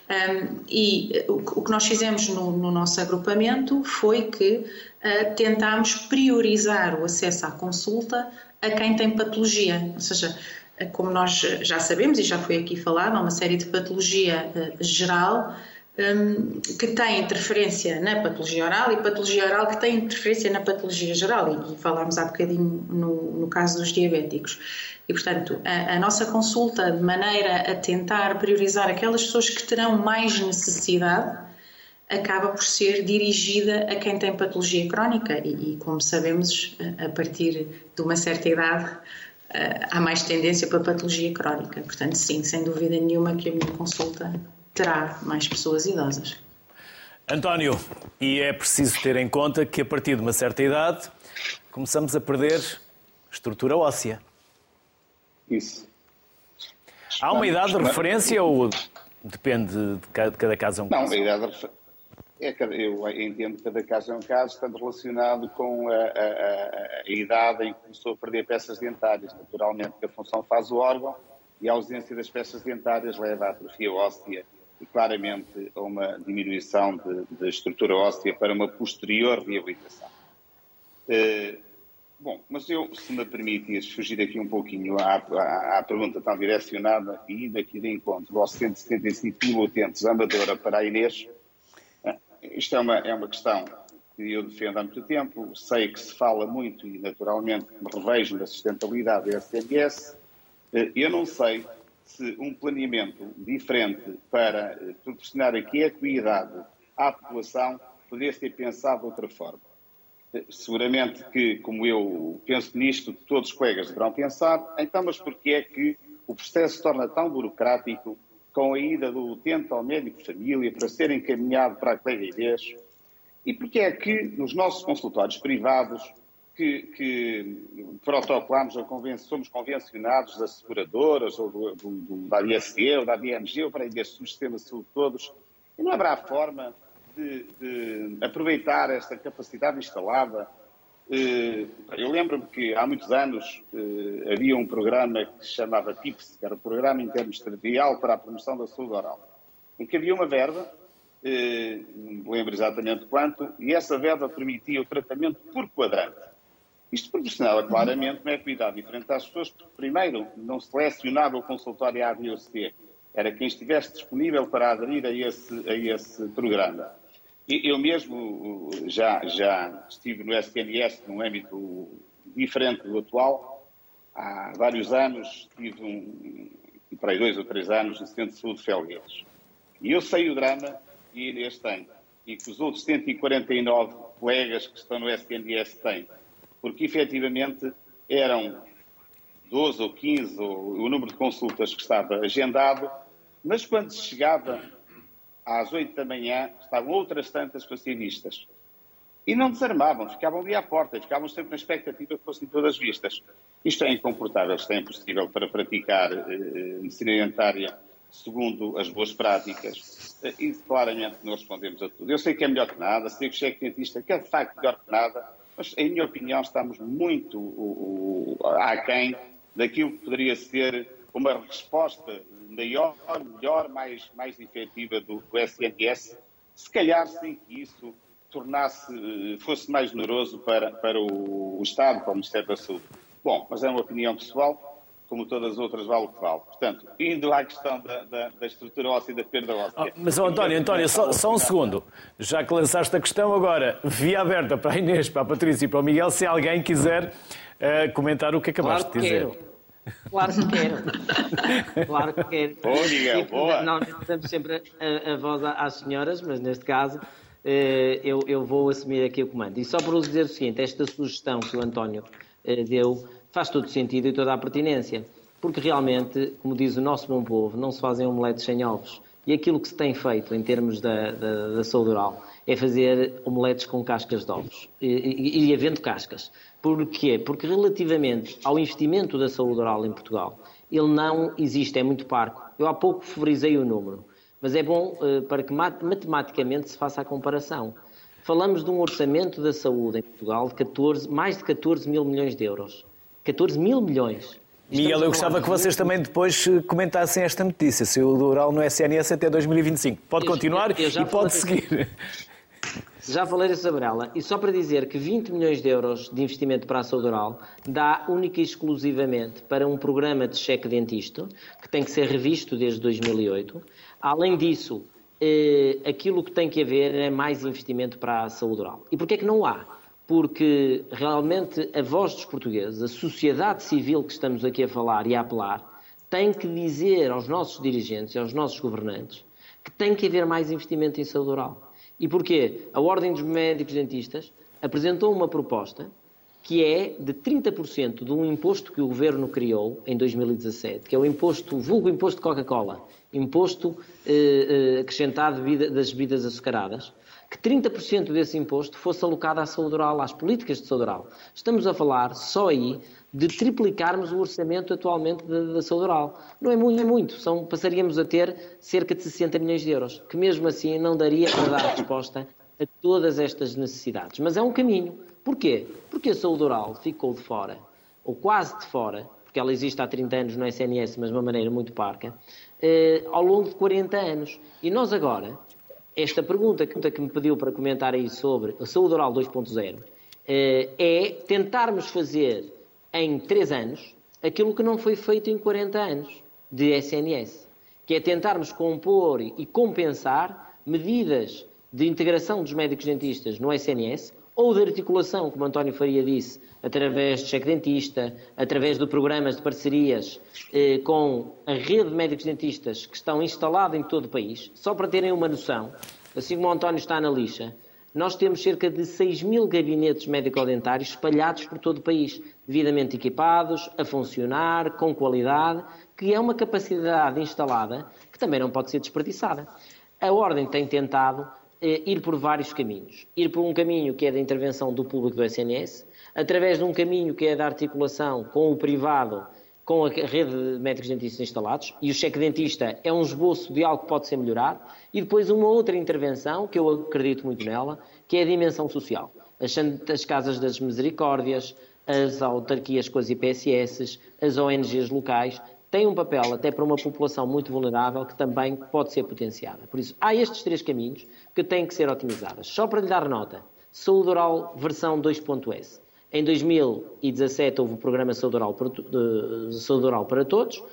Um, e uh, o que nós fizemos no, no nosso agrupamento foi que tentámos priorizar o acesso à consulta a quem tem patologia, ou seja, como nós já sabemos e já foi aqui falado, há uma série de patologia uh, geral um, que tem interferência na patologia oral e patologia oral que tem interferência na patologia geral, e falámos há bocadinho no, no caso dos diabéticos. E, portanto, a, a, nossa consulta, de maneira a tentar priorizar aquelas pessoas que terão mais necessidade, acaba por ser dirigida a quem tem patologia crónica, e, e como sabemos, a partir de uma certa idade, há mais tendência para patologia crónica. Portanto, sim, sem dúvida nenhuma que a minha consulta terá mais pessoas idosas. António, e é preciso ter em conta que a partir de uma certa idade começamos a perder estrutura óssea. Isso. Há uma idade de referência ou depende de cada caso é um caso? Não, a idade é, eu entendo que cada caso é um caso, estando relacionado com a, a, a, idade em que começou a perder peças dentárias. Naturalmente, que a função faz o órgão e a ausência das peças dentárias leva à atrofia óssea e claramente a uma diminuição de estrutura óssea para uma posterior reabilitação. Uh, bom, mas eu, se me permitires fugir aqui um pouquinho à, à, à pergunta tão direcionada e indo aqui de encontro aos 175 mil utentes Amadora para a Inês, isto é uma, é uma questão que eu defendo há muito tempo, sei que se fala muito e naturalmente me revejo na sustentabilidade da SNS, uh, eu não sei se um planeamento diferente para eh, proporcionar aqui equidade à população poderia ser pensado de outra forma. Eh, seguramente que, como eu penso nisto, todos os colegas deverão pensar, então, mas porquê é que o processo se torna tão burocrático com a ida do utente ao médico de família para ser encaminhado para a colega? E porquê é que nos nossos consultórios privados que, que protocolamos ou conven somos convencionados das seguradoras ou do, do, do, da ISE ou da DMG ou para destes sistemas de saúde todos, e não haverá forma de, de aproveitar esta capacidade instalada. Eh, eu lembro-me que há muitos anos eh, havia um programa que se chamava TIPS, que era o Programa Interministerial para a Promoção da Saúde Oral, em que havia uma verba, eh, não me lembro exatamente quanto, e essa verba permitia o tratamento por quadrante. Isto proporcionava claramente uma equidade diferente às pessoas, porque, primeiro, não selecionava o consultório A, B ou C, era quem estivesse disponível para aderir a esse, a esse programa. Eu mesmo já, já estive no SNS num âmbito diferente do atual. Há vários anos tive um, para aí dois ou três anos no Centro de de Felgueiras. E eu sei o drama que Inês tem e que os outros 149 colegas que estão no SNS têm porque efetivamente eram 12 ou 15 ou o número de consultas que estava agendado, mas quando se chegava às 8 da manhã, estavam outras tantas vistas. E não desarmavam, ficavam ali à porta, ficavam sempre na expectativa que fossem todas vistas. Isto é incomportável, isto é impossível para praticar eh, medicina dentária segundo as boas práticas. E claramente não respondemos a tudo. Eu sei que é melhor que nada, sei que o chefe dentista que é de facto melhor que nada, mas, em minha opinião, estamos muito uh, aquém daquilo que poderia ser uma resposta maior, melhor, mais, mais efetiva do, do SNS, se calhar sem que isso tornasse, fosse mais generoso para, para o, o Estado, para o Ministério da Saúde. Bom, mas é uma opinião pessoal como todas as outras, vale o que vale. Portanto, indo à questão da, da, da estrutura óssea e da perda óssea. Oh, mas, oh, António, António, só, só, um segundo. Já que lançaste a questão, agora, via aberta para a Inês, para a Patrícia e para o Miguel, se alguém quiser uh, comentar o que acabaste claro que de dizer. Quero. Claro que quero. Claro que quero. Boa, Miguel, boa. Não, damos sempre a, a, voz às senhoras, mas neste caso eh, eu, eu, vou assumir aqui o comando. E só para vos dizer o seguinte, esta sugestão que o António eh, deu faz todo sentido e toda a pertinência. Porque realmente, como diz o nosso bom povo, não se fazem omeletes sem ovos. E aquilo que se tem feito em termos da, da, da saúde oral é fazer omeletes com cascas de ovos. E, e, e havendo cascas. Porquê? Porque relativamente ao investimento da saúde oral em Portugal, ele não existe, é muito parco. Eu há pouco favorizei o número, mas é bom uh, para que matematicamente se faça a comparação. Falamos de um orçamento da saúde em Portugal de 14, mais de 14 mil milhões de euros. 14 mil milhões. Miguel, eu gostava que vocês também depois eh, comentassem esta notícia, se o oral no SNS até 2025. Pode continuar eu, eu e pode seguir. Já falei sobre ela. E só para dizer que 20 milhões de euros de investimento para a saúde oral dá única e exclusivamente para um programa de cheque dentista, que tem que ser revisto desde 2008. Além disso, eh, aquilo que tem que haver é mais investimento para a saúde oral. E porquê é que não há? Porque realmente a voz dos portugueses, a sociedade civil que estamos aqui a falar e a apelar, tem que dizer aos nossos dirigentes e aos nossos governantes que tem que haver mais investimento em saúde oral. E porquê? A Ordem dos Médicos Dentistas apresentou uma proposta que é de 30% de um imposto que o governo criou em 2017, que é o imposto, vulgo imposto de Coca-Cola, imposto eh, eh, acrescentado das bebidas açucaradas, que 30% desse imposto fosse alocado à saúde oral, às políticas de saúde oral. Estamos a falar só aí de triplicarmos o orçamento atualmente da, da saúde oral. Não é muito, é muito. São, passaríamos a ter cerca de 60 milhões de euros, que mesmo assim não daria para dar resposta a todas estas necessidades. Mas é um caminho. Porquê? Porque a saúde oral ficou de fora, ou quase de fora, porque ela existe há 30 anos no SNS, mas de uma maneira muito parca, eh, ao longo de 40 anos. E nós agora, esta pergunta que me pediu para comentar aí sobre a saúde oral 2.0, eh, é tentarmos fazer em 3 anos aquilo que não foi feito em 40 anos de SNS, que é tentarmos compor e compensar medidas de integração dos médicos dentistas no SNS ou de articulação, como António Faria disse, através de cheque dentista, através de programas de parcerias eh, com a rede de médicos dentistas que estão instalados em todo o país, só para terem uma noção, assim como o António está na lixa, nós temos cerca de 6 mil gabinetes médico-dentários espalhados por todo o país, devidamente equipados, a funcionar, com qualidade, que é uma capacidade instalada que também não pode ser desperdiçada. A Ordem tem tentado eh, ir por vários caminhos. Ir por um caminho que é da intervenção do público do SNS, através de um caminho que é da articulação com o privado, com a rede de médicos dentistas instalados, e o cheque dentista é um esboço de algo que pode ser melhorado, e depois uma outra intervenção, que eu acredito muito nela, que é a dimensão social. As, as casas das misericórdias, as autarquias com as IPSS, as ONGs locais, tem um papel até para uma população muito vulnerável que também pode ser potenciada. Por isso, há estes três caminhos que têm que ser otimizados. Só para lhe dar nota, saúde oral versão 2.S. Em 2017 houve o programa Saúde Oral para, Saúde Oral para Todos.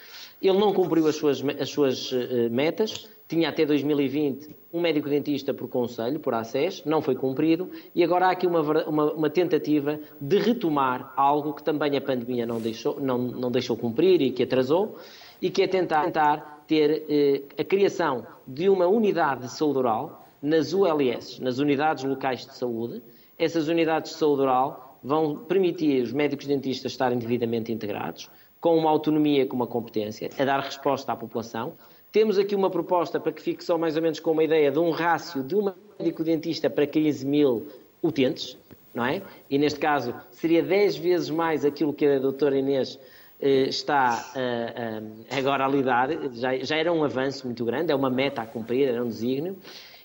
Ele não cumpriu as suas, as suas eh, metas, tinha até 2020 um médico dentista por conselho, por ACES, não foi cumprido, e agora há aqui uma, uma, uma, tentativa de retomar algo que também a pandemia não deixou, não, não deixou cumprir e que atrasou, e que é tentar, tentar ter eh, a criação de uma unidade de saúde oral nas ULS, nas unidades locais de saúde. Essas unidades de saúde oral vão permitir os médicos dentistas estarem devidamente integrados, com uma autonomia, com uma competência, a dar resposta à população, temos aqui uma proposta para que fique só mais ou menos com uma ideia de um rácio de um médico-dentista para 15 mil utentes, não é? E neste caso seria 10 vezes mais aquilo que a doutora Inês eh, está eh, eh, agora a lidar, já, já, era um avanço muito grande, é uma meta a cumprir, era um desígnio.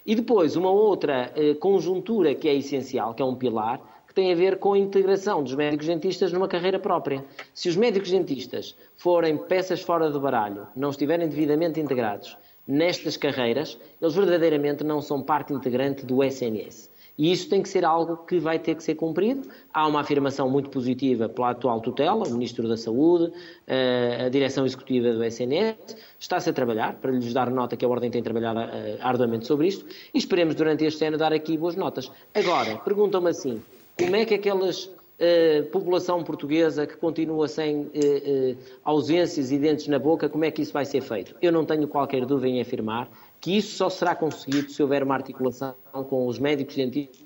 E depois, uma outra eh, conjuntura que é essencial, que é um pilar, tem a ver com a integração dos médicos dentistas numa carreira própria. Se os médicos dentistas forem peças fora do baralho, não estiverem devidamente integrados nestas carreiras, eles verdadeiramente não são parte integrante do SNS. E isso tem que ser algo que vai ter que ser cumprido. Há uma afirmação muito positiva pela atual tutela, o Ministro da Saúde, eh, a Direção Executiva do SNS. Está-se a trabalhar, para lhes dar nota que a Ordem tem trabalhado eh, arduamente sobre isto, e esperemos durante este ano dar aqui boas notas. Agora, perguntam-me assim, como é que aquelas Uh, população portuguesa que continua sem uh, uh, ausências e dentes na boca, como é que isso vai ser feito? Eu não tenho qualquer dúvida em afirmar que isso só será conseguido se houver uma articulação com os médicos dentistas.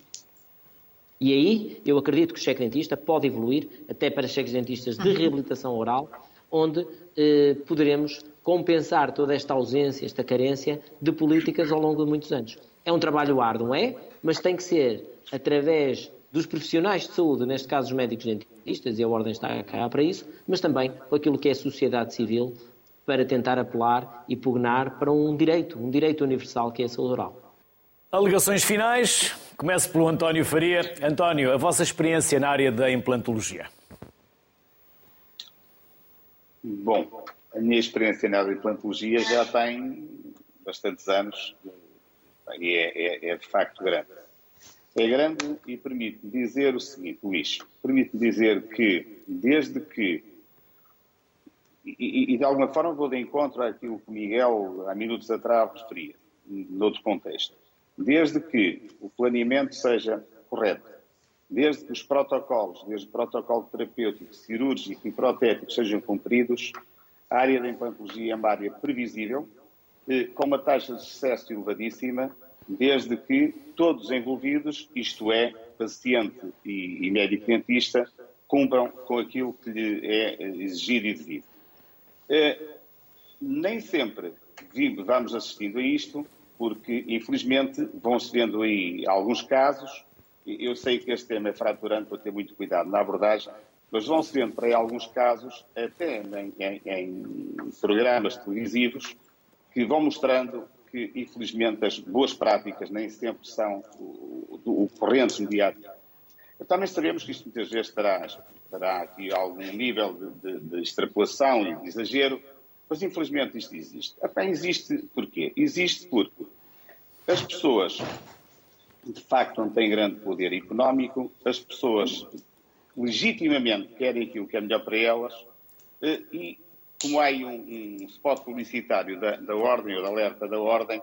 E aí, eu acredito que o cheque dentista pode evoluir até para cheques dentistas de reabilitação oral, onde poderemos compensar toda esta ausência, esta carência de políticas ao longo de muitos anos. É um trabalho árduo, é? Mas tem que ser através dos profissionais de saúde, neste caso os médicos dentistas, e a Ordem está cá para isso, mas também com aquilo que é a sociedade civil, para tentar apelar e pugnar para um direito, um direito universal que é a saúde oral. Alegações finais. Começo pelo António Faria. António, a vossa experiência na área da implantologia? Bom, a minha experiência na área da implantologia já tem bastantes anos e é, é, é de facto grande é grande e permite-me dizer o seguinte, Luís, permite-me dizer que desde que, e, e, de alguma forma vou de encontro àquilo que Miguel há minutos atrás referia, noutro contexto. Desde que o planeamento seja correto, desde que os protocolos, desde o protocolo terapêutico, cirúrgico e protético sejam cumpridos, a área da implantologia é uma área previsível, eh, com uma taxa de sucesso elevadíssima, desde que todos os envolvidos, isto é, paciente e, e médico-dentista, cumpram com aquilo que lhe é exigido e devido. Eh, nem sempre vamos assistindo a isto, porque infelizmente vão-se vendo aí alguns casos. Eu sei que este tema é fraturante, vou ter muito cuidado na abordagem, mas vão-se vendo para aí alguns casos, até em, em, em programas televisivos, que vão mostrando que, infelizmente, as boas práticas nem sempre são o, o, o corrente mediático. Também sabemos que isto muitas vezes terá, terá aqui algum nível de, de, de extrapolação e de exagero, mas infelizmente isto existe. Até existe porquê? Existe porque as pessoas, de facto, não têm grande poder económico, as pessoas legitimamente querem aquilo que é melhor para elas eh, e como há aí um, um spot publicitário da, da Ordem ou da alerta da Ordem,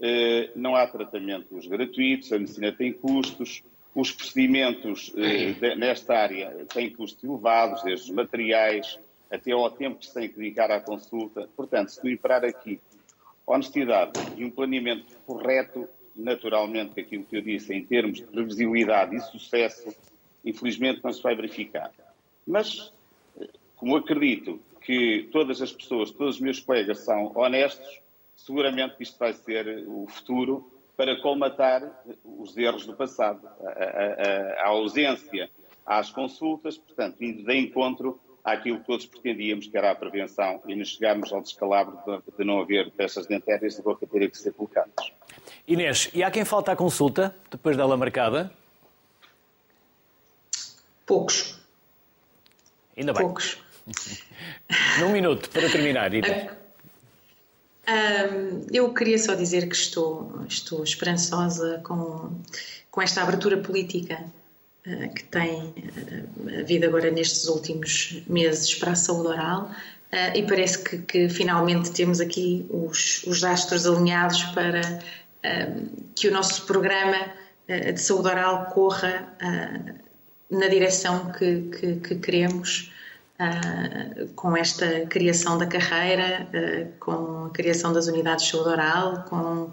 eh, não há tratamentos gratuitos, a medicina tem custos, os procedimentos eh, nesta área têm custos elevados, desde os materiais até ao tempo que se tem que dedicar à consulta. Portanto, se não imperar aqui honestidade e um planeamento correto, naturalmente, aquilo que eu disse em termos de previsibilidade e sucesso, infelizmente não se vai verificar. Mas, eh, como acredito que todas as pessoas, todos os meus colegas são honestos, seguramente isto vai ser o futuro para colmatar os erros do passado, a, a, a ausência às consultas, portanto, indo de encontro àquilo que todos pretendíamos, que era a prevenção, e nos chegarmos ao descalabro de, de não haver peças dentárias de boca terem que ser colocadas. Inês, e há quem falta à consulta, depois dela marcada? Poucos. Ainda bem. Poucos. Num minuto, para terminar. Um, eu queria só dizer que estou, estou esperançosa com, com esta abertura política uh, que tem uh, havido agora nestes últimos meses para a saúde oral uh, e parece que, que, finalmente temos aqui os, os astros alinhados para que o nosso programa de saúde oral corra na direção que, que, que queremos uh, com esta criação da carreira, uh, com a criação das unidades de saúde oral, com uh,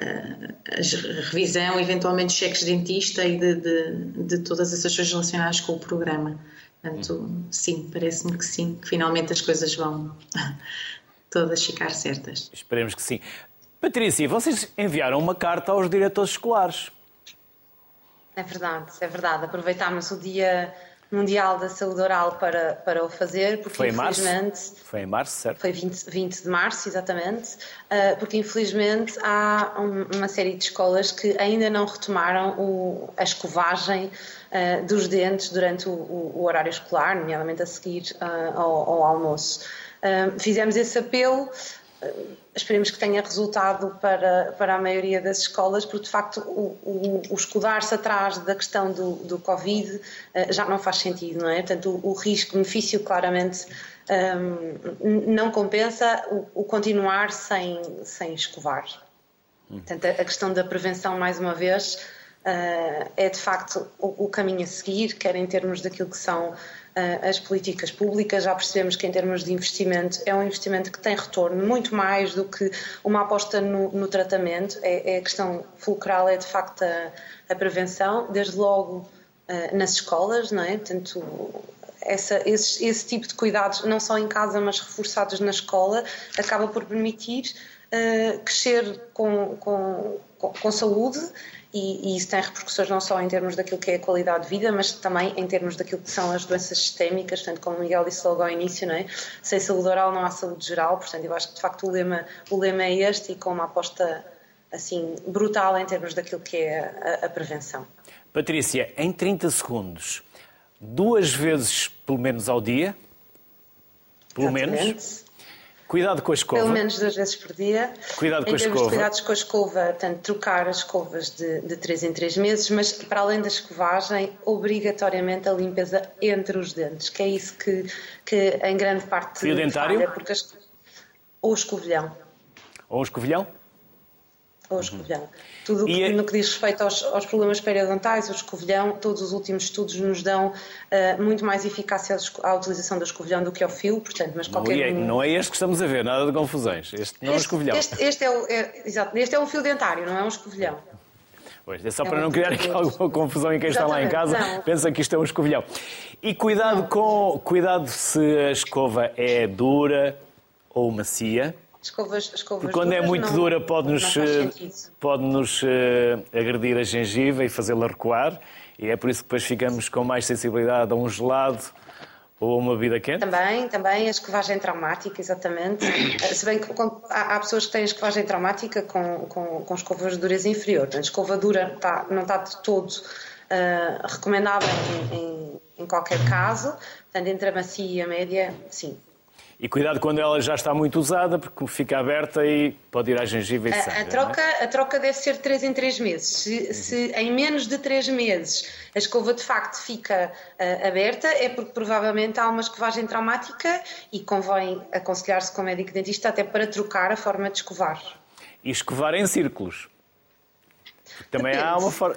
a revisão, eventualmente, cheques de dentista e de, de, de todas essas coisas relacionadas com o programa. Portanto, sim, parece-me que sim, que finalmente as coisas vão todas ficar certas. Esperemos que sim. Patrícia, vocês enviaram uma carta aos diretores escolares. É verdade, é verdade. Aproveitámos o dia Mundial da Saúde Oral para, para o fazer, porque foi em infelizmente. Março? Foi em março, certo? Foi 20, 20 de março, exatamente, uh, porque infelizmente há um, uma série de escolas que ainda não retomaram o, a escovagem uh, dos dentes durante o, o, o, horário escolar, nomeadamente a seguir uh, ao, ao, almoço. fizemos esse apelo esperemos que tenha resultado para, para a maioria das escolas, porque de facto o, o, o escudar-se atrás da questão do, do Covid uh, já não faz sentido, não é? Portanto, o, o risco-benefício claramente um, não compensa o, o, continuar sem, sem escovar. Portanto, a, a questão da prevenção, mais uma vez, uh, é de facto o, o caminho a seguir, quer em termos daquilo que são as políticas públicas. Já percebemos que, em termos de investimento, é um investimento que tem retorno muito mais do que uma aposta no, no tratamento. É, é, a questão fulcral, é de facto a, a prevenção, desde logo uh, nas escolas, não é? Portanto, essa, esse, esse, tipo de cuidados, não só em casa, mas reforçados na escola, acaba por permitir uh, crescer com, com, com, com saúde e, e, isso tem repercussões não só em termos daquilo que é a qualidade de vida, mas também em termos daquilo que são as doenças sistémicas, portanto, como o Miguel disse logo ao início, não é? sem saúde oral não há saúde geral, portanto, eu acho que de facto o lema, o lema é este e com uma aposta assim brutal em termos daquilo que é a, a prevenção. Patrícia, em 30 segundos, duas vezes pelo menos ao dia, pelo Exatamente. menos, Cuidado com a escova. Pelo menos duas vezes por dia. Cuidado com a escova. cuidados com a escova, portanto, trocar as escovas de, de 3 em 3 meses, mas para além da escovagem, obrigatoriamente a limpeza entre os dentes, que é isso que, que em grande parte. Fio dentário? Falha, porque as... Ou o escovilhão. Ou o ou escovilhão. Tudo que, no que diz respeito aos, aos, problemas periodontais, o escovilhão, todos os últimos estudos nos dão uh, muito mais eficácia à utilização do escovilhão do que ao fio, portanto, mas qualquer... Não é, não é este que estamos a ver, nada de confusões. Este não este, é um escovilhão. Este, este é, o, é, exato, este é um fio dentário, não é um escovilhão. Pois, é só é para não criar aqui alguma confusão em quem está lá em casa, não. pensa que isto é um escovilhão. E cuidado com, cuidado se a escova é dura ou macia. Escovas, escovas Porque quando é muito não, dura pode-nos pode -nos, uh, agredir a gengiva e fazê-la recuar. E é por isso que depois ficamos com mais sensibilidade a um gelado ou uma bebida quente? Também, também a escovagem traumática, exatamente. Eh, se bem que há, há, pessoas que têm escovagem traumática com, com, com escovas de dureza inferior. Portanto, escova dura está, não está de todo uh, recomendável em, em, em, qualquer caso. Portanto, entre a macia e a média, sim. E cuidado quando ela já está muito usada, porque fica aberta e pode ir à gengiva e a, sangue, a troca, é? a troca deve ser de 3 em 3 meses. Se, uhum. se, em menos de 3 meses a escova de facto fica uh, aberta, é porque provavelmente há uma escovagem traumática e convém aconselhar-se com o médico dentista até para trocar a forma de escovar. E escovar em círculos. Também Depende. há uma forma.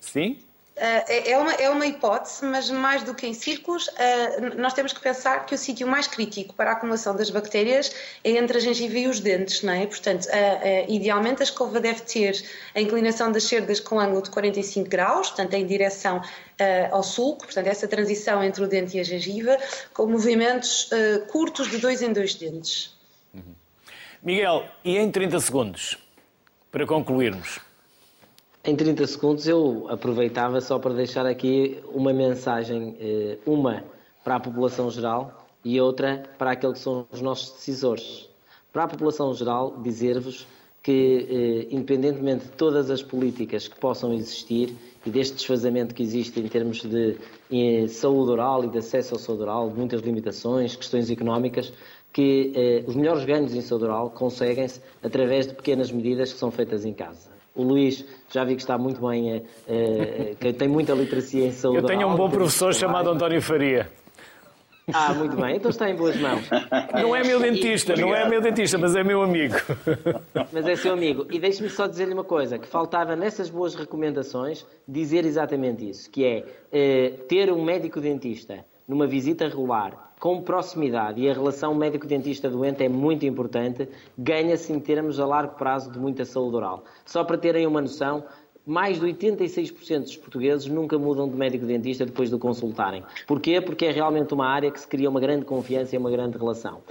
Sim? Uh, é, uma, é uma hipótese, mas mais do que em círculos, uh, nós temos que pensar que o sítio mais crítico para a acumulação das bactérias é entre a gengiva e os dentes, não é? Portanto, uh, idealmente a escova deve ter a inclinação das cerdas com ângulo de 45 graus, portanto, em direção ao sulco, portanto, essa transição entre o dente e a gengiva, com movimentos curtos de dois em dois dentes. Uhum. Miguel, e em 30 segundos, para concluirmos? Em 30 segundos eu aproveitava só para deixar aqui uma mensagem, eh, uma para a população geral e outra para aqueles que são os nossos decisores. Para a população geral, dizer-vos que, eh, independentemente de todas as políticas que possam existir e deste desfazamento que existe em termos de eh, saúde oral e de acesso à saúde oral, de muitas limitações, questões económicas, que os melhores ganhos em saúde oral conseguem-se através de pequenas medidas que são feitas em casa. O Luís já vi que está muito bem, uh, que tem muita literacia em saúde. Eu tenho um bom professor chamado António Faria. Ah, muito bem, então está em boas mãos. Não é meu dentista, não é meu dentista, mas é meu amigo. Mas é seu amigo. E deixe-me só dizer-lhe uma coisa, que faltava nessas boas recomendações dizer exatamente isso, que é uh, ter um médico dentista numa visita regular com proximidade e a relação médico-dentista-doente é muito importante, ganha-se em termos a largo prazo de muita saúde oral. Só para terem uma noção, mais de 86% dos portugueses nunca mudam de médico-dentista depois de o consultarem. Porquê? Porque é realmente uma área que se cria uma grande confiança e uma grande relação.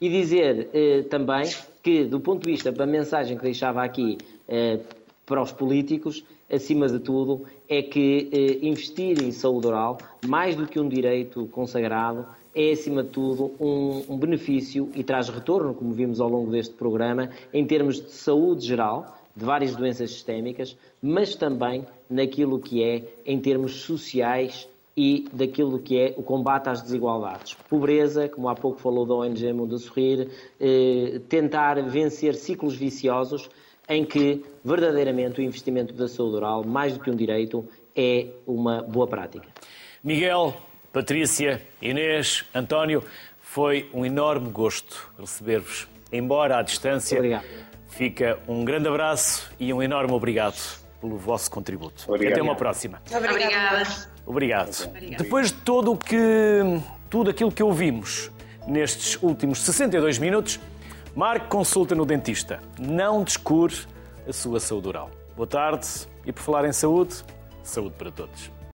E dizer eh, também que, do ponto de vista da mensagem que deixava aqui eh, para os políticos, acima de tudo, é que eh, investir em saúde oral, mais do que um direito consagrado, é, acima de tudo, um, um, benefício e traz retorno, como vimos ao longo deste programa, em termos de saúde geral, de várias doenças sistémicas, mas também naquilo que é em termos sociais e daquilo que é o combate às desigualdades. Pobreza, como há pouco falou da ONG Mundo a Sorrir, eh, tentar vencer ciclos viciosos em que verdadeiramente o investimento da saúde oral, mais do que um direito, é uma boa prática. Miguel, Patrícia, Inês, António, foi um enorme gosto receber-vos, embora à distância. Obrigado. Fica um grande abraço e um enorme obrigado pelo vosso contributo. Obrigado. Até uma próxima. Obrigada. Obrigado. Obrigado. Depois de todo o que tudo aquilo que ouvimos nestes últimos 62 minutos, marque consulta no dentista. Não descure a sua saúde oral. Boa tarde e por falar em saúde, saúde para todos.